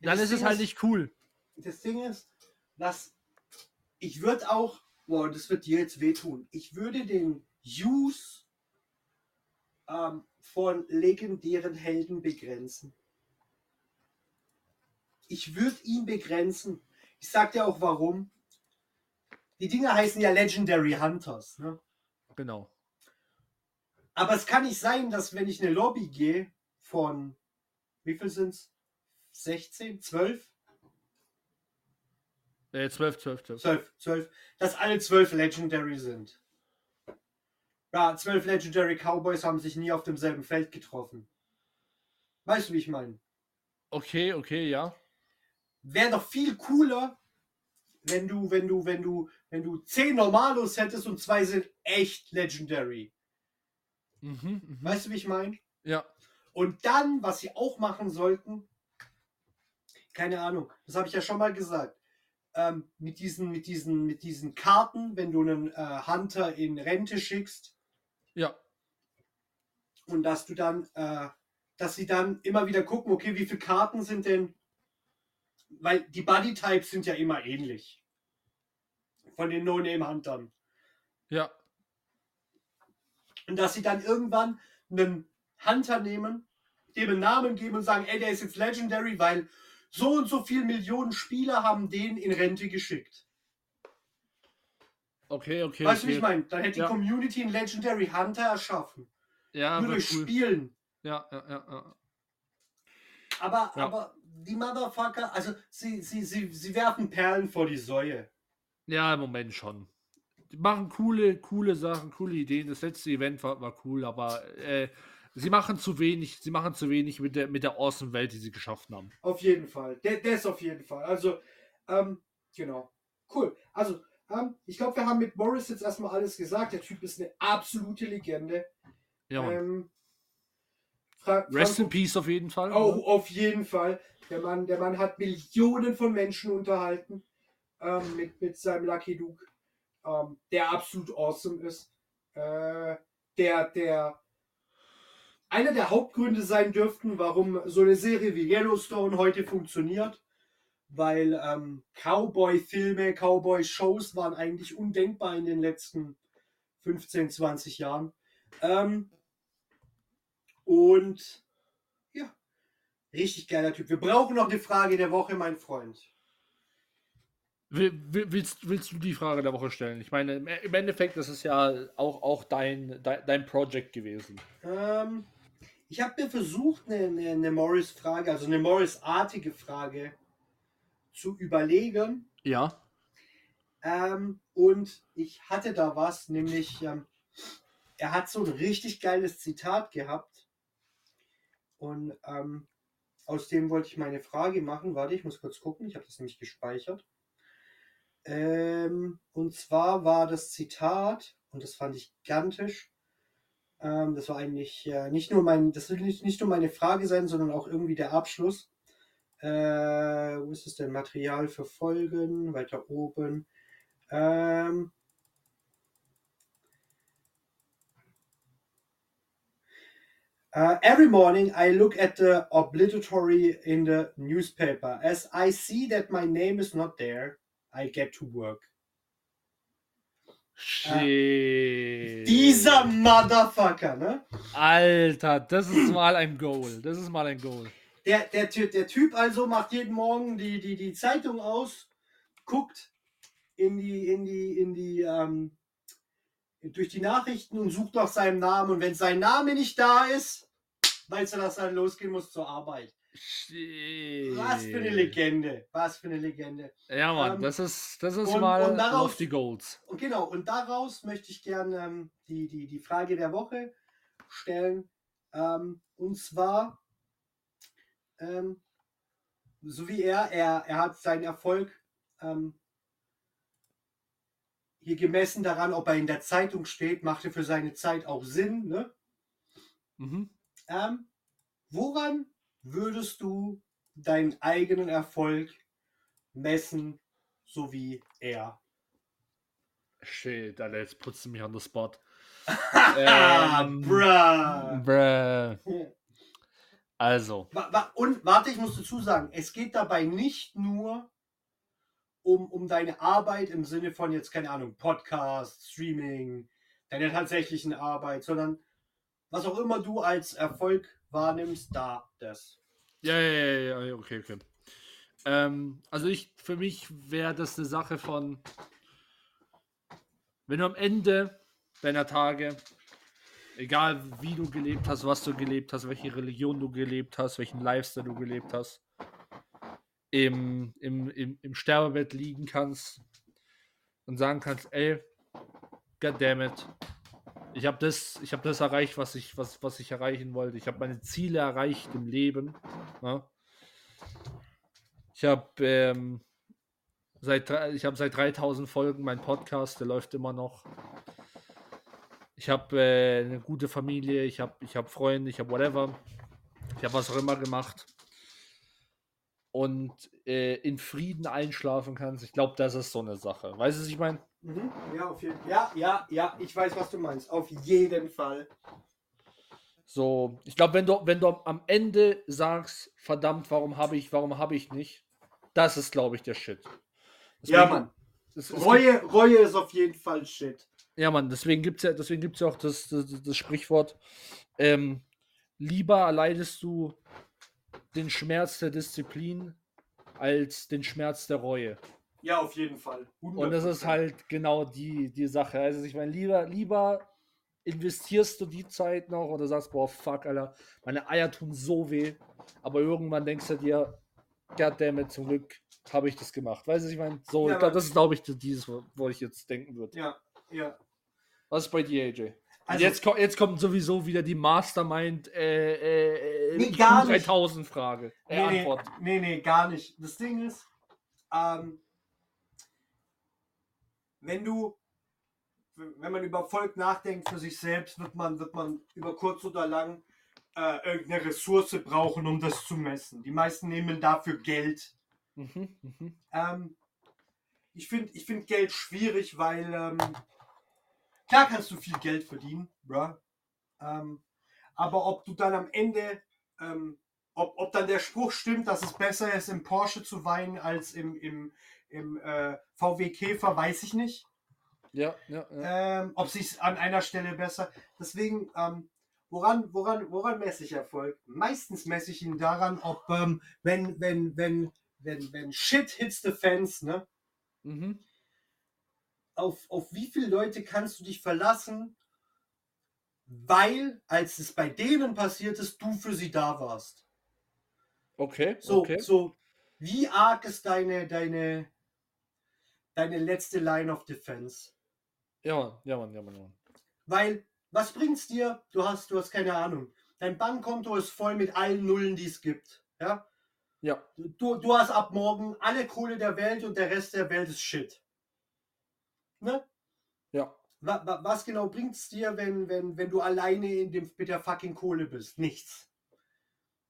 dann das ist es Ding halt ist- nicht cool. Das Ding ist, dass ich würde auch, boah, das wird dir jetzt wehtun, ich würde den Use ähm, von legendären Helden begrenzen. Ich würde ihn begrenzen. Ich sag dir auch warum. Die Dinger heißen ja Legendary Hunters. Ne? Genau. Aber es kann nicht sein, dass wenn ich eine Lobby gehe von, wie viel sind es? 16, 12? Äh, 12, 12, 12. 12, 12, dass alle 12 Legendary sind. Ja, 12 Legendary Cowboys haben sich nie auf demselben Feld getroffen. Weißt du, wie ich meine? Okay, okay, ja. Wäre doch viel cooler, wenn du, wenn du, wenn du, wenn du 10 Normalos hättest und zwei sind echt Legendary. Mhm, mhm. Weißt du, wie ich meine? Ja. Und dann, was sie auch machen sollten, keine Ahnung, das habe ich ja schon mal gesagt, ähm, mit, diesen, mit, diesen, mit diesen Karten, wenn du einen äh, Hunter in Rente schickst Ja. und dass du dann, äh, dass sie dann immer wieder gucken, okay, wie viele Karten sind denn, weil die Buddy-Types sind ja immer ähnlich. Von den No-Name-Huntern. Ja. Und dass sie dann irgendwann einen Hunter nehmen, dem einen Namen geben und sagen, ey, der ist jetzt Legendary, weil so und so viele Millionen Spieler haben den in Rente geschickt. Okay, okay. weißt du, wie ich meine? Dann hätte die Ja. Community einen Legendary Hunter erschaffen. Ja, nur durch cool. Spielen. Ja, ja, ja, ja. Aber, Ja. aber die Motherfucker, also sie, sie, sie, sie werfen Perlen vor die Säue. Ja, im Moment schon. Die machen coole, coole Sachen, coole Ideen. Das letzte Event war, war cool, aber äh, sie machen zu wenig, sie machen zu wenig mit der, mit der Awesome Welt, die sie geschaffen haben. Auf jeden Fall. Der, das auf jeden Fall. Also, ähm, Genau. Cool. Also, ähm, ich glaube, wir haben mit Morris jetzt erstmal alles gesagt. Der Typ ist eine absolute Legende. Ja. Ähm, Fra Rest in Peace auf jeden Fall. Oh, auf jeden Fall. Der Mann, der Mann hat Millionen von Menschen unterhalten ähm, mit, mit seinem Lucky Luke, ähm, der absolut awesome ist. Äh, der, der einer der Hauptgründe sein dürften, warum so eine Serie wie Yellowstone heute funktioniert. Weil ähm, Cowboy-Filme, Cowboy-Shows waren eigentlich undenkbar in den letzten 15, 20 Jahren. Ähm, und ja, richtig geiler Typ. Wir brauchen noch eine Frage der Woche, mein Freund. Will- will- Willst, willst du die Frage der Woche stellen? Ich meine, im im Endeffekt ist es ja auch, auch dein, dein, dein Project gewesen. Ähm, ich habe mir versucht, eine, eine, eine Morris-Frage, also eine Morris-artige Frage zu überlegen. Ja. Ähm, und ich hatte da was, nämlich ähm, er hat so ein richtig geiles Zitat gehabt. Und ähm, aus dem wollte ich meine Frage machen. Warte, ich muss kurz gucken. Ich habe das nämlich gespeichert. Ähm, und zwar war das Zitat, und das fand ich gigantisch. Ähm, das war eigentlich äh, nicht nur mein, das will nicht, nicht nur meine Frage sein, sondern auch irgendwie der Abschluss. Äh, wo ist es denn? Material für Folgen, weiter oben. Ähm, Uh, every morning I look at the obligatory in the newspaper. As I see that my name is not there, I get to work. Shit. Dieser Motherfucker, ne? Alter, das ist mal ein Goal. Das ist mal ein Goal. Der, der, der Typ also macht jeden Morgen die, die, die Zeitung aus, guckt in die, in die, in die, ähm, durch die Nachrichten und sucht nach seinem Namen. Und wenn sein Name nicht da ist, weißt du, dass er losgehen muss zur Arbeit. Shit. Was für eine Legende. Was für eine Legende. Ja, Mann, Ähm, das ist, das ist und- mal und daraus- auf die Goals. Und genau, und daraus möchte ich gerne ähm, die, die, die Frage der Woche stellen. Ähm, und zwar, ähm, so wie er, er, er hat seinen Erfolg ähm, hier gemessen daran, ob er in der Zeitung steht, machte für seine Zeit auch Sinn. Ne? Mhm. Ähm, woran würdest du deinen eigenen Erfolg messen, so wie er? Shit, Alter, jetzt putzt du mich an the spot. Ah, Ähm, bruh. Bruh. Also, Und warte, ich muss dazu sagen, es geht dabei nicht nur um, um deine Arbeit im Sinne von jetzt, keine Ahnung, Podcast, Streaming, deine tatsächlichen Arbeit, sondern was auch immer du als Erfolg wahrnimmst, da das. ja, ja, ja, ja, okay, okay. Ähm, also ich, für mich wäre das eine Sache von, wenn du am Ende deiner Tage, egal wie du gelebt hast, was du gelebt hast, welche Religion du gelebt hast, welchen Lifestyle du gelebt hast, im, im, im, im Sterbebett liegen kannst und sagen kannst, ey, goddammit, ich habe das, ich habe das erreicht, was ich, was, was ich erreichen wollte. Ich habe meine Ziele erreicht im Leben. Ne? Ich habe ähm, seit, ich habe seit 3000 Folgen meinen Podcast, der läuft immer noch. Ich habe äh, eine gute Familie, ich habe ich hab Freunde, ich habe whatever. Ich habe was auch immer gemacht. Und äh, in Frieden einschlafen kannst. Ich glaube, das ist so eine Sache. Weißt du, was ich meine? Mhm. Ja, auf jeden Fall. Ja, ja, ja, ich weiß, was du meinst. Auf jeden Fall. So, ich glaube, wenn du, wenn du am Ende sagst, verdammt, warum habe ich, warum habe ich nicht, das ist, glaube ich, der Shit. Ja, Deswegen- Mann. es- es gibt- Reue, Reue ist auf jeden Fall Shit. Ja, Mann, deswegen gibt es ja, deswegen gibt's ja auch das, das, das Sprichwort, ähm, lieber erleidest du den Schmerz der Disziplin als den Schmerz der Reue. Ja, auf jeden Fall. Und das ist halt genau die, die Sache. Also ich meine, lieber, lieber investierst du die Zeit noch oder sagst, boah, fuck, Alter, meine Eier tun so weh. Aber irgendwann denkst du dir, goddammit, zum Glück habe ich das gemacht. Weißt du, ich meine, so, Ja, ich glaub, das ist, glaube ich, dieses, wo ich jetzt denken würde. Ja, ja. Was ist bei dir, AJ? Also- jetzt, jetzt kommt sowieso wieder die Mastermind äh, äh, Nee, gar nicht. 3000 Frage. Äh, nee, Antwort. nee, nee, gar nicht. Das Ding ist, ähm, wenn du, wenn man über Erfolg nachdenkt für sich selbst, wird man, wird man über kurz oder lang äh, irgendeine Ressource brauchen, um das zu messen. Die meisten nehmen dafür Geld. Mhm, mhm. Ähm, ich finde ich find Geld schwierig, weil ähm, klar kannst du viel Geld verdienen, bruh. Ähm, aber ob du dann am Ende, ähm, ob, ob dann der Spruch stimmt, dass es besser ist, im Porsche zu weinen als im, im, im äh, VW Käfer, weiß ich nicht. Ja, ja, ja. Ähm, ob sich an einer Stelle besser. Deswegen, ähm, woran, woran, woran messe ich Erfolg? Meistens messe ich ihn daran, ob ähm, wenn, wenn, wenn, wenn, wenn Shit hits the fans, ne? Mhm. Auf, auf wie viele Leute kannst du dich verlassen, weil, als es bei denen passiert ist, du für sie da warst. Okay, So, okay. so wie arg ist deine, deine, deine letzte Line of Defense? Ja, Mann, ja, Mann, ja, Mann, ja, Mann. Weil, was bringt's dir? Du hast, du hast keine Ahnung. Dein Bankkonto ist voll mit allen Nullen, die es gibt. Ja? Ja, Du, du hast ab morgen alle Kohle der Welt und der Rest der Welt ist Shit. Ne? ja. Wa, wa, was genau bringt's dir, wenn, wenn, wenn du alleine in dem, mit der fucking Kohle bist? Nichts.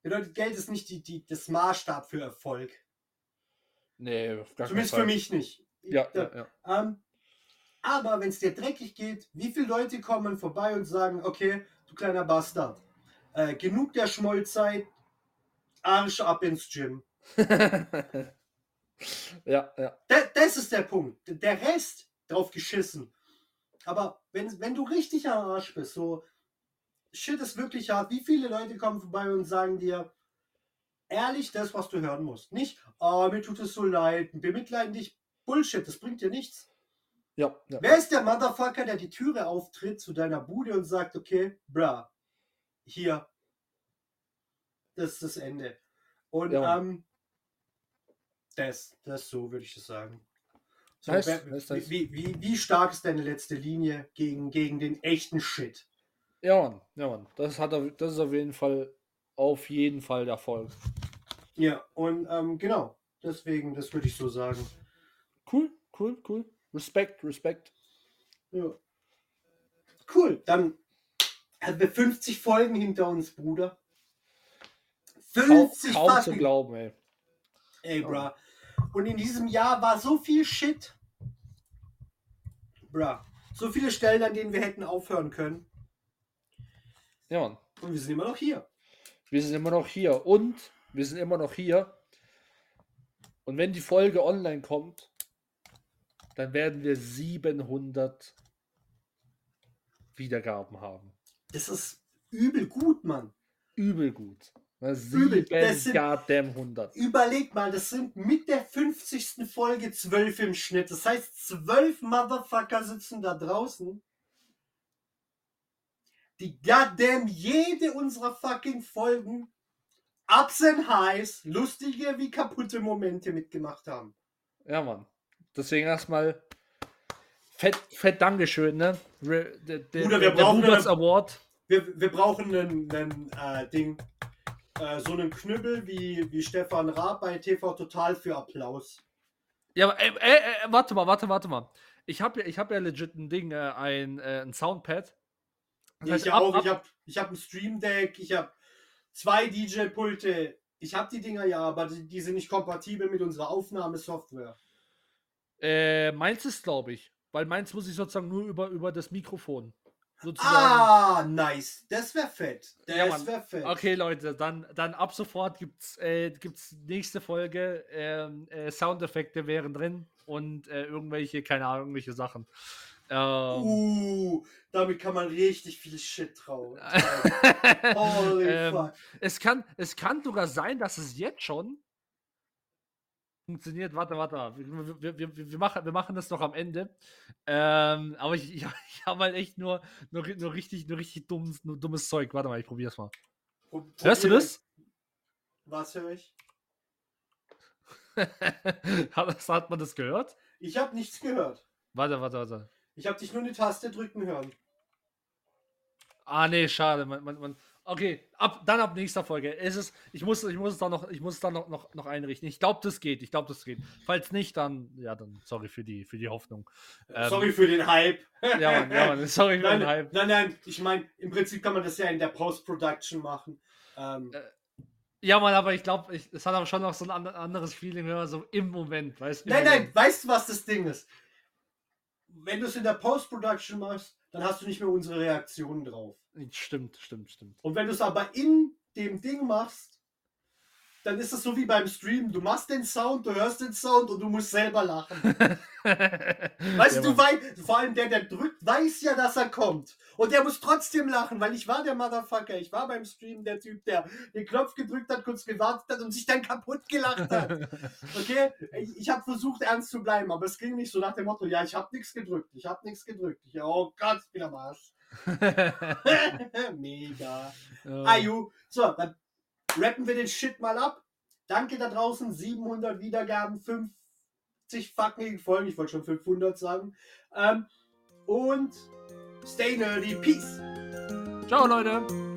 Bedeutet, Geld ist nicht die, die, das Maßstab für Erfolg. Nee, auf gar Zumindest für mich nicht. Ja, ja, ja. Ähm, aber wenn es dir dreckig geht, wie viele Leute kommen vorbei und sagen, okay, du kleiner Bastard, äh, genug der Schmollzeit, Arsch ab ins Gym. ja, ja. Da, das ist der Punkt. Der Rest drauf geschissen. Aber wenn, wenn du richtig am Arsch bist, so Shit ist wirklich hart. Wie viele Leute kommen vorbei und sagen dir ehrlich das, was du hören musst? Nicht, oh, mir tut es so leid, bemitleiden dich. Bullshit, das bringt dir nichts. Ja, ja. Wer ist der Motherfucker, der die Türe auftritt zu deiner Bude und sagt, okay, bra, hier, das ist das Ende. Und Ja. ähm, das, das so würde ich das sagen. So, Nice, wer, nice, nice. Wie, wie, wie stark ist deine letzte Linie gegen, gegen den echten Shit? Ja, Mann, ja, Mann. Das, hat, das ist auf jeden Fall, auf jeden Fall der Erfolg. Ja, und ähm, genau, deswegen, das würde ich so sagen. Cool, cool, cool. Respekt, Respekt. Ja. Cool, dann haben wir 50 Folgen hinter uns, Bruder. Kaum, 50 kaum zu fucking glauben, ey. Ey, bruh. Und in diesem Jahr war so viel Shit. Bruh. So viele Stellen, an denen wir hätten aufhören können. Ja, Mann. Und wir sind immer noch hier. Wir sind immer noch hier und wir sind immer noch hier. Und wenn die Folge online kommt, dann werden wir 700 Wiedergaben haben. Das ist übel gut, Mann. Übel gut. Übel. Das 7 sind- goddamn 100. Überleg mal, das sind mit der 50. Folge 12 im Schnitt. Das heißt, 12 Motherfucker sitzen da draußen. Die goddamn jede unserer fucking Folgen Ups and Highs, lustige wie kaputte Momente mitgemacht haben. Ja, Mann. Deswegen erstmal fett, fett Dankeschön, ne? Re- Der, der, Bruder, wir brauchen eine- Award. Wir, wir brauchen einen, einen äh, Ding, äh, so einen Knüppel wie, wie Stefan Raab bei TV Total für Applaus. Ja, aber, äh, äh, äh, warte mal, warte, warte mal. Ich habe ja, ich hab ja legit ein Ding, äh, ein, äh, ein Soundpad. Das Ja, heißt, ich ab- auch. ab- Ich habe ich hab ein Stream Deck, ich habe zwei DJ-Pulte. Ich habe die Dinger ja, aber die, die sind nicht kompatibel mit unserer Aufnahmesoftware. Äh, meins ist, glaube ich. Weil meins muss ich sozusagen nur über, über das Mikrofon. Sozusagen. Ah, nice. Das wäre fett. Ja, Das Mann. wäre fett. Okay, Leute, dann, dann ab sofort gibt's, äh, gibt's nächste Folge. Ähm, äh, Soundeffekte wären drin und äh, irgendwelche, keine Ahnung, irgendwelche Sachen. Ähm, Uh, damit kann man richtig viel Shit trauen. Holy ähm, fuck. es, kann, es kann sogar sein, dass es jetzt schon funktioniert. Warte, warte. Wir, wir, wir, machen, wir machen das noch am Ende. Ähm, aber ich, ich, ich habe halt echt nur, nur, nur, richtig, nur richtig dummes, nur dummes Zeug. Warte mal, ich probier's mal. Pro- Hörst du das? Was höre ich? hat, hat man das gehört? Ich habe nichts gehört. Warte, warte, warte. Ich habe dich nur eine Taste drücken hören. Ah, nee, schade. Man, man, man, Okay, ab, dann ab nächster Folge. Es ist, ich muss, ich muss es dann noch, ich muss es dann noch, noch, noch einrichten. Ich glaube, das geht. Ich glaube, das geht. Falls nicht, dann, ja, dann sorry für die, für die Hoffnung. Ähm, sorry für den Hype. Ja, Mann, ja, Mann, sorry für nein, den Hype. Nein, nein, ich meine, im Prinzip kann man das ja in der Post-Production machen. Ähm, äh, ja, Mann, aber ich glaube, es hat aber schon noch so ein anderes Feeling, wenn man so im Moment, weißt du? Nein, nein, weißt du, was das Ding ist? Wenn du es in der Post-Production machst, dann hast du nicht mehr unsere Reaktionen drauf. Stimmt, stimmt, stimmt. Und wenn du es aber in dem Ding machst, dann ist es so wie beim Stream. Du machst den Sound, du hörst den Sound und du musst selber lachen. weißt ja, du, weißt, vor allem der, der drückt, weiß ja, dass er kommt. Und der muss trotzdem lachen, weil ich war der Motherfucker. Ich war beim Stream der Typ, der den Knopf gedrückt hat, kurz gewartet hat und sich dann kaputt gelacht hat. Okay? Ich, ich habe versucht, ernst zu bleiben, aber es ging nicht so nach dem Motto, ja, ich habe nichts gedrückt, ich habe nichts gedrückt. Ich, oh Gott, ich bin am Arsch. Mega. Oh. Ayu. So, dann rappen wir den Shit mal ab. Danke da draußen. 700 Wiedergaben, 50 fucking Folgen. Ich wollte schon 500 sagen. Ähm, und stay nerdy. Peace. Ciao, Leute.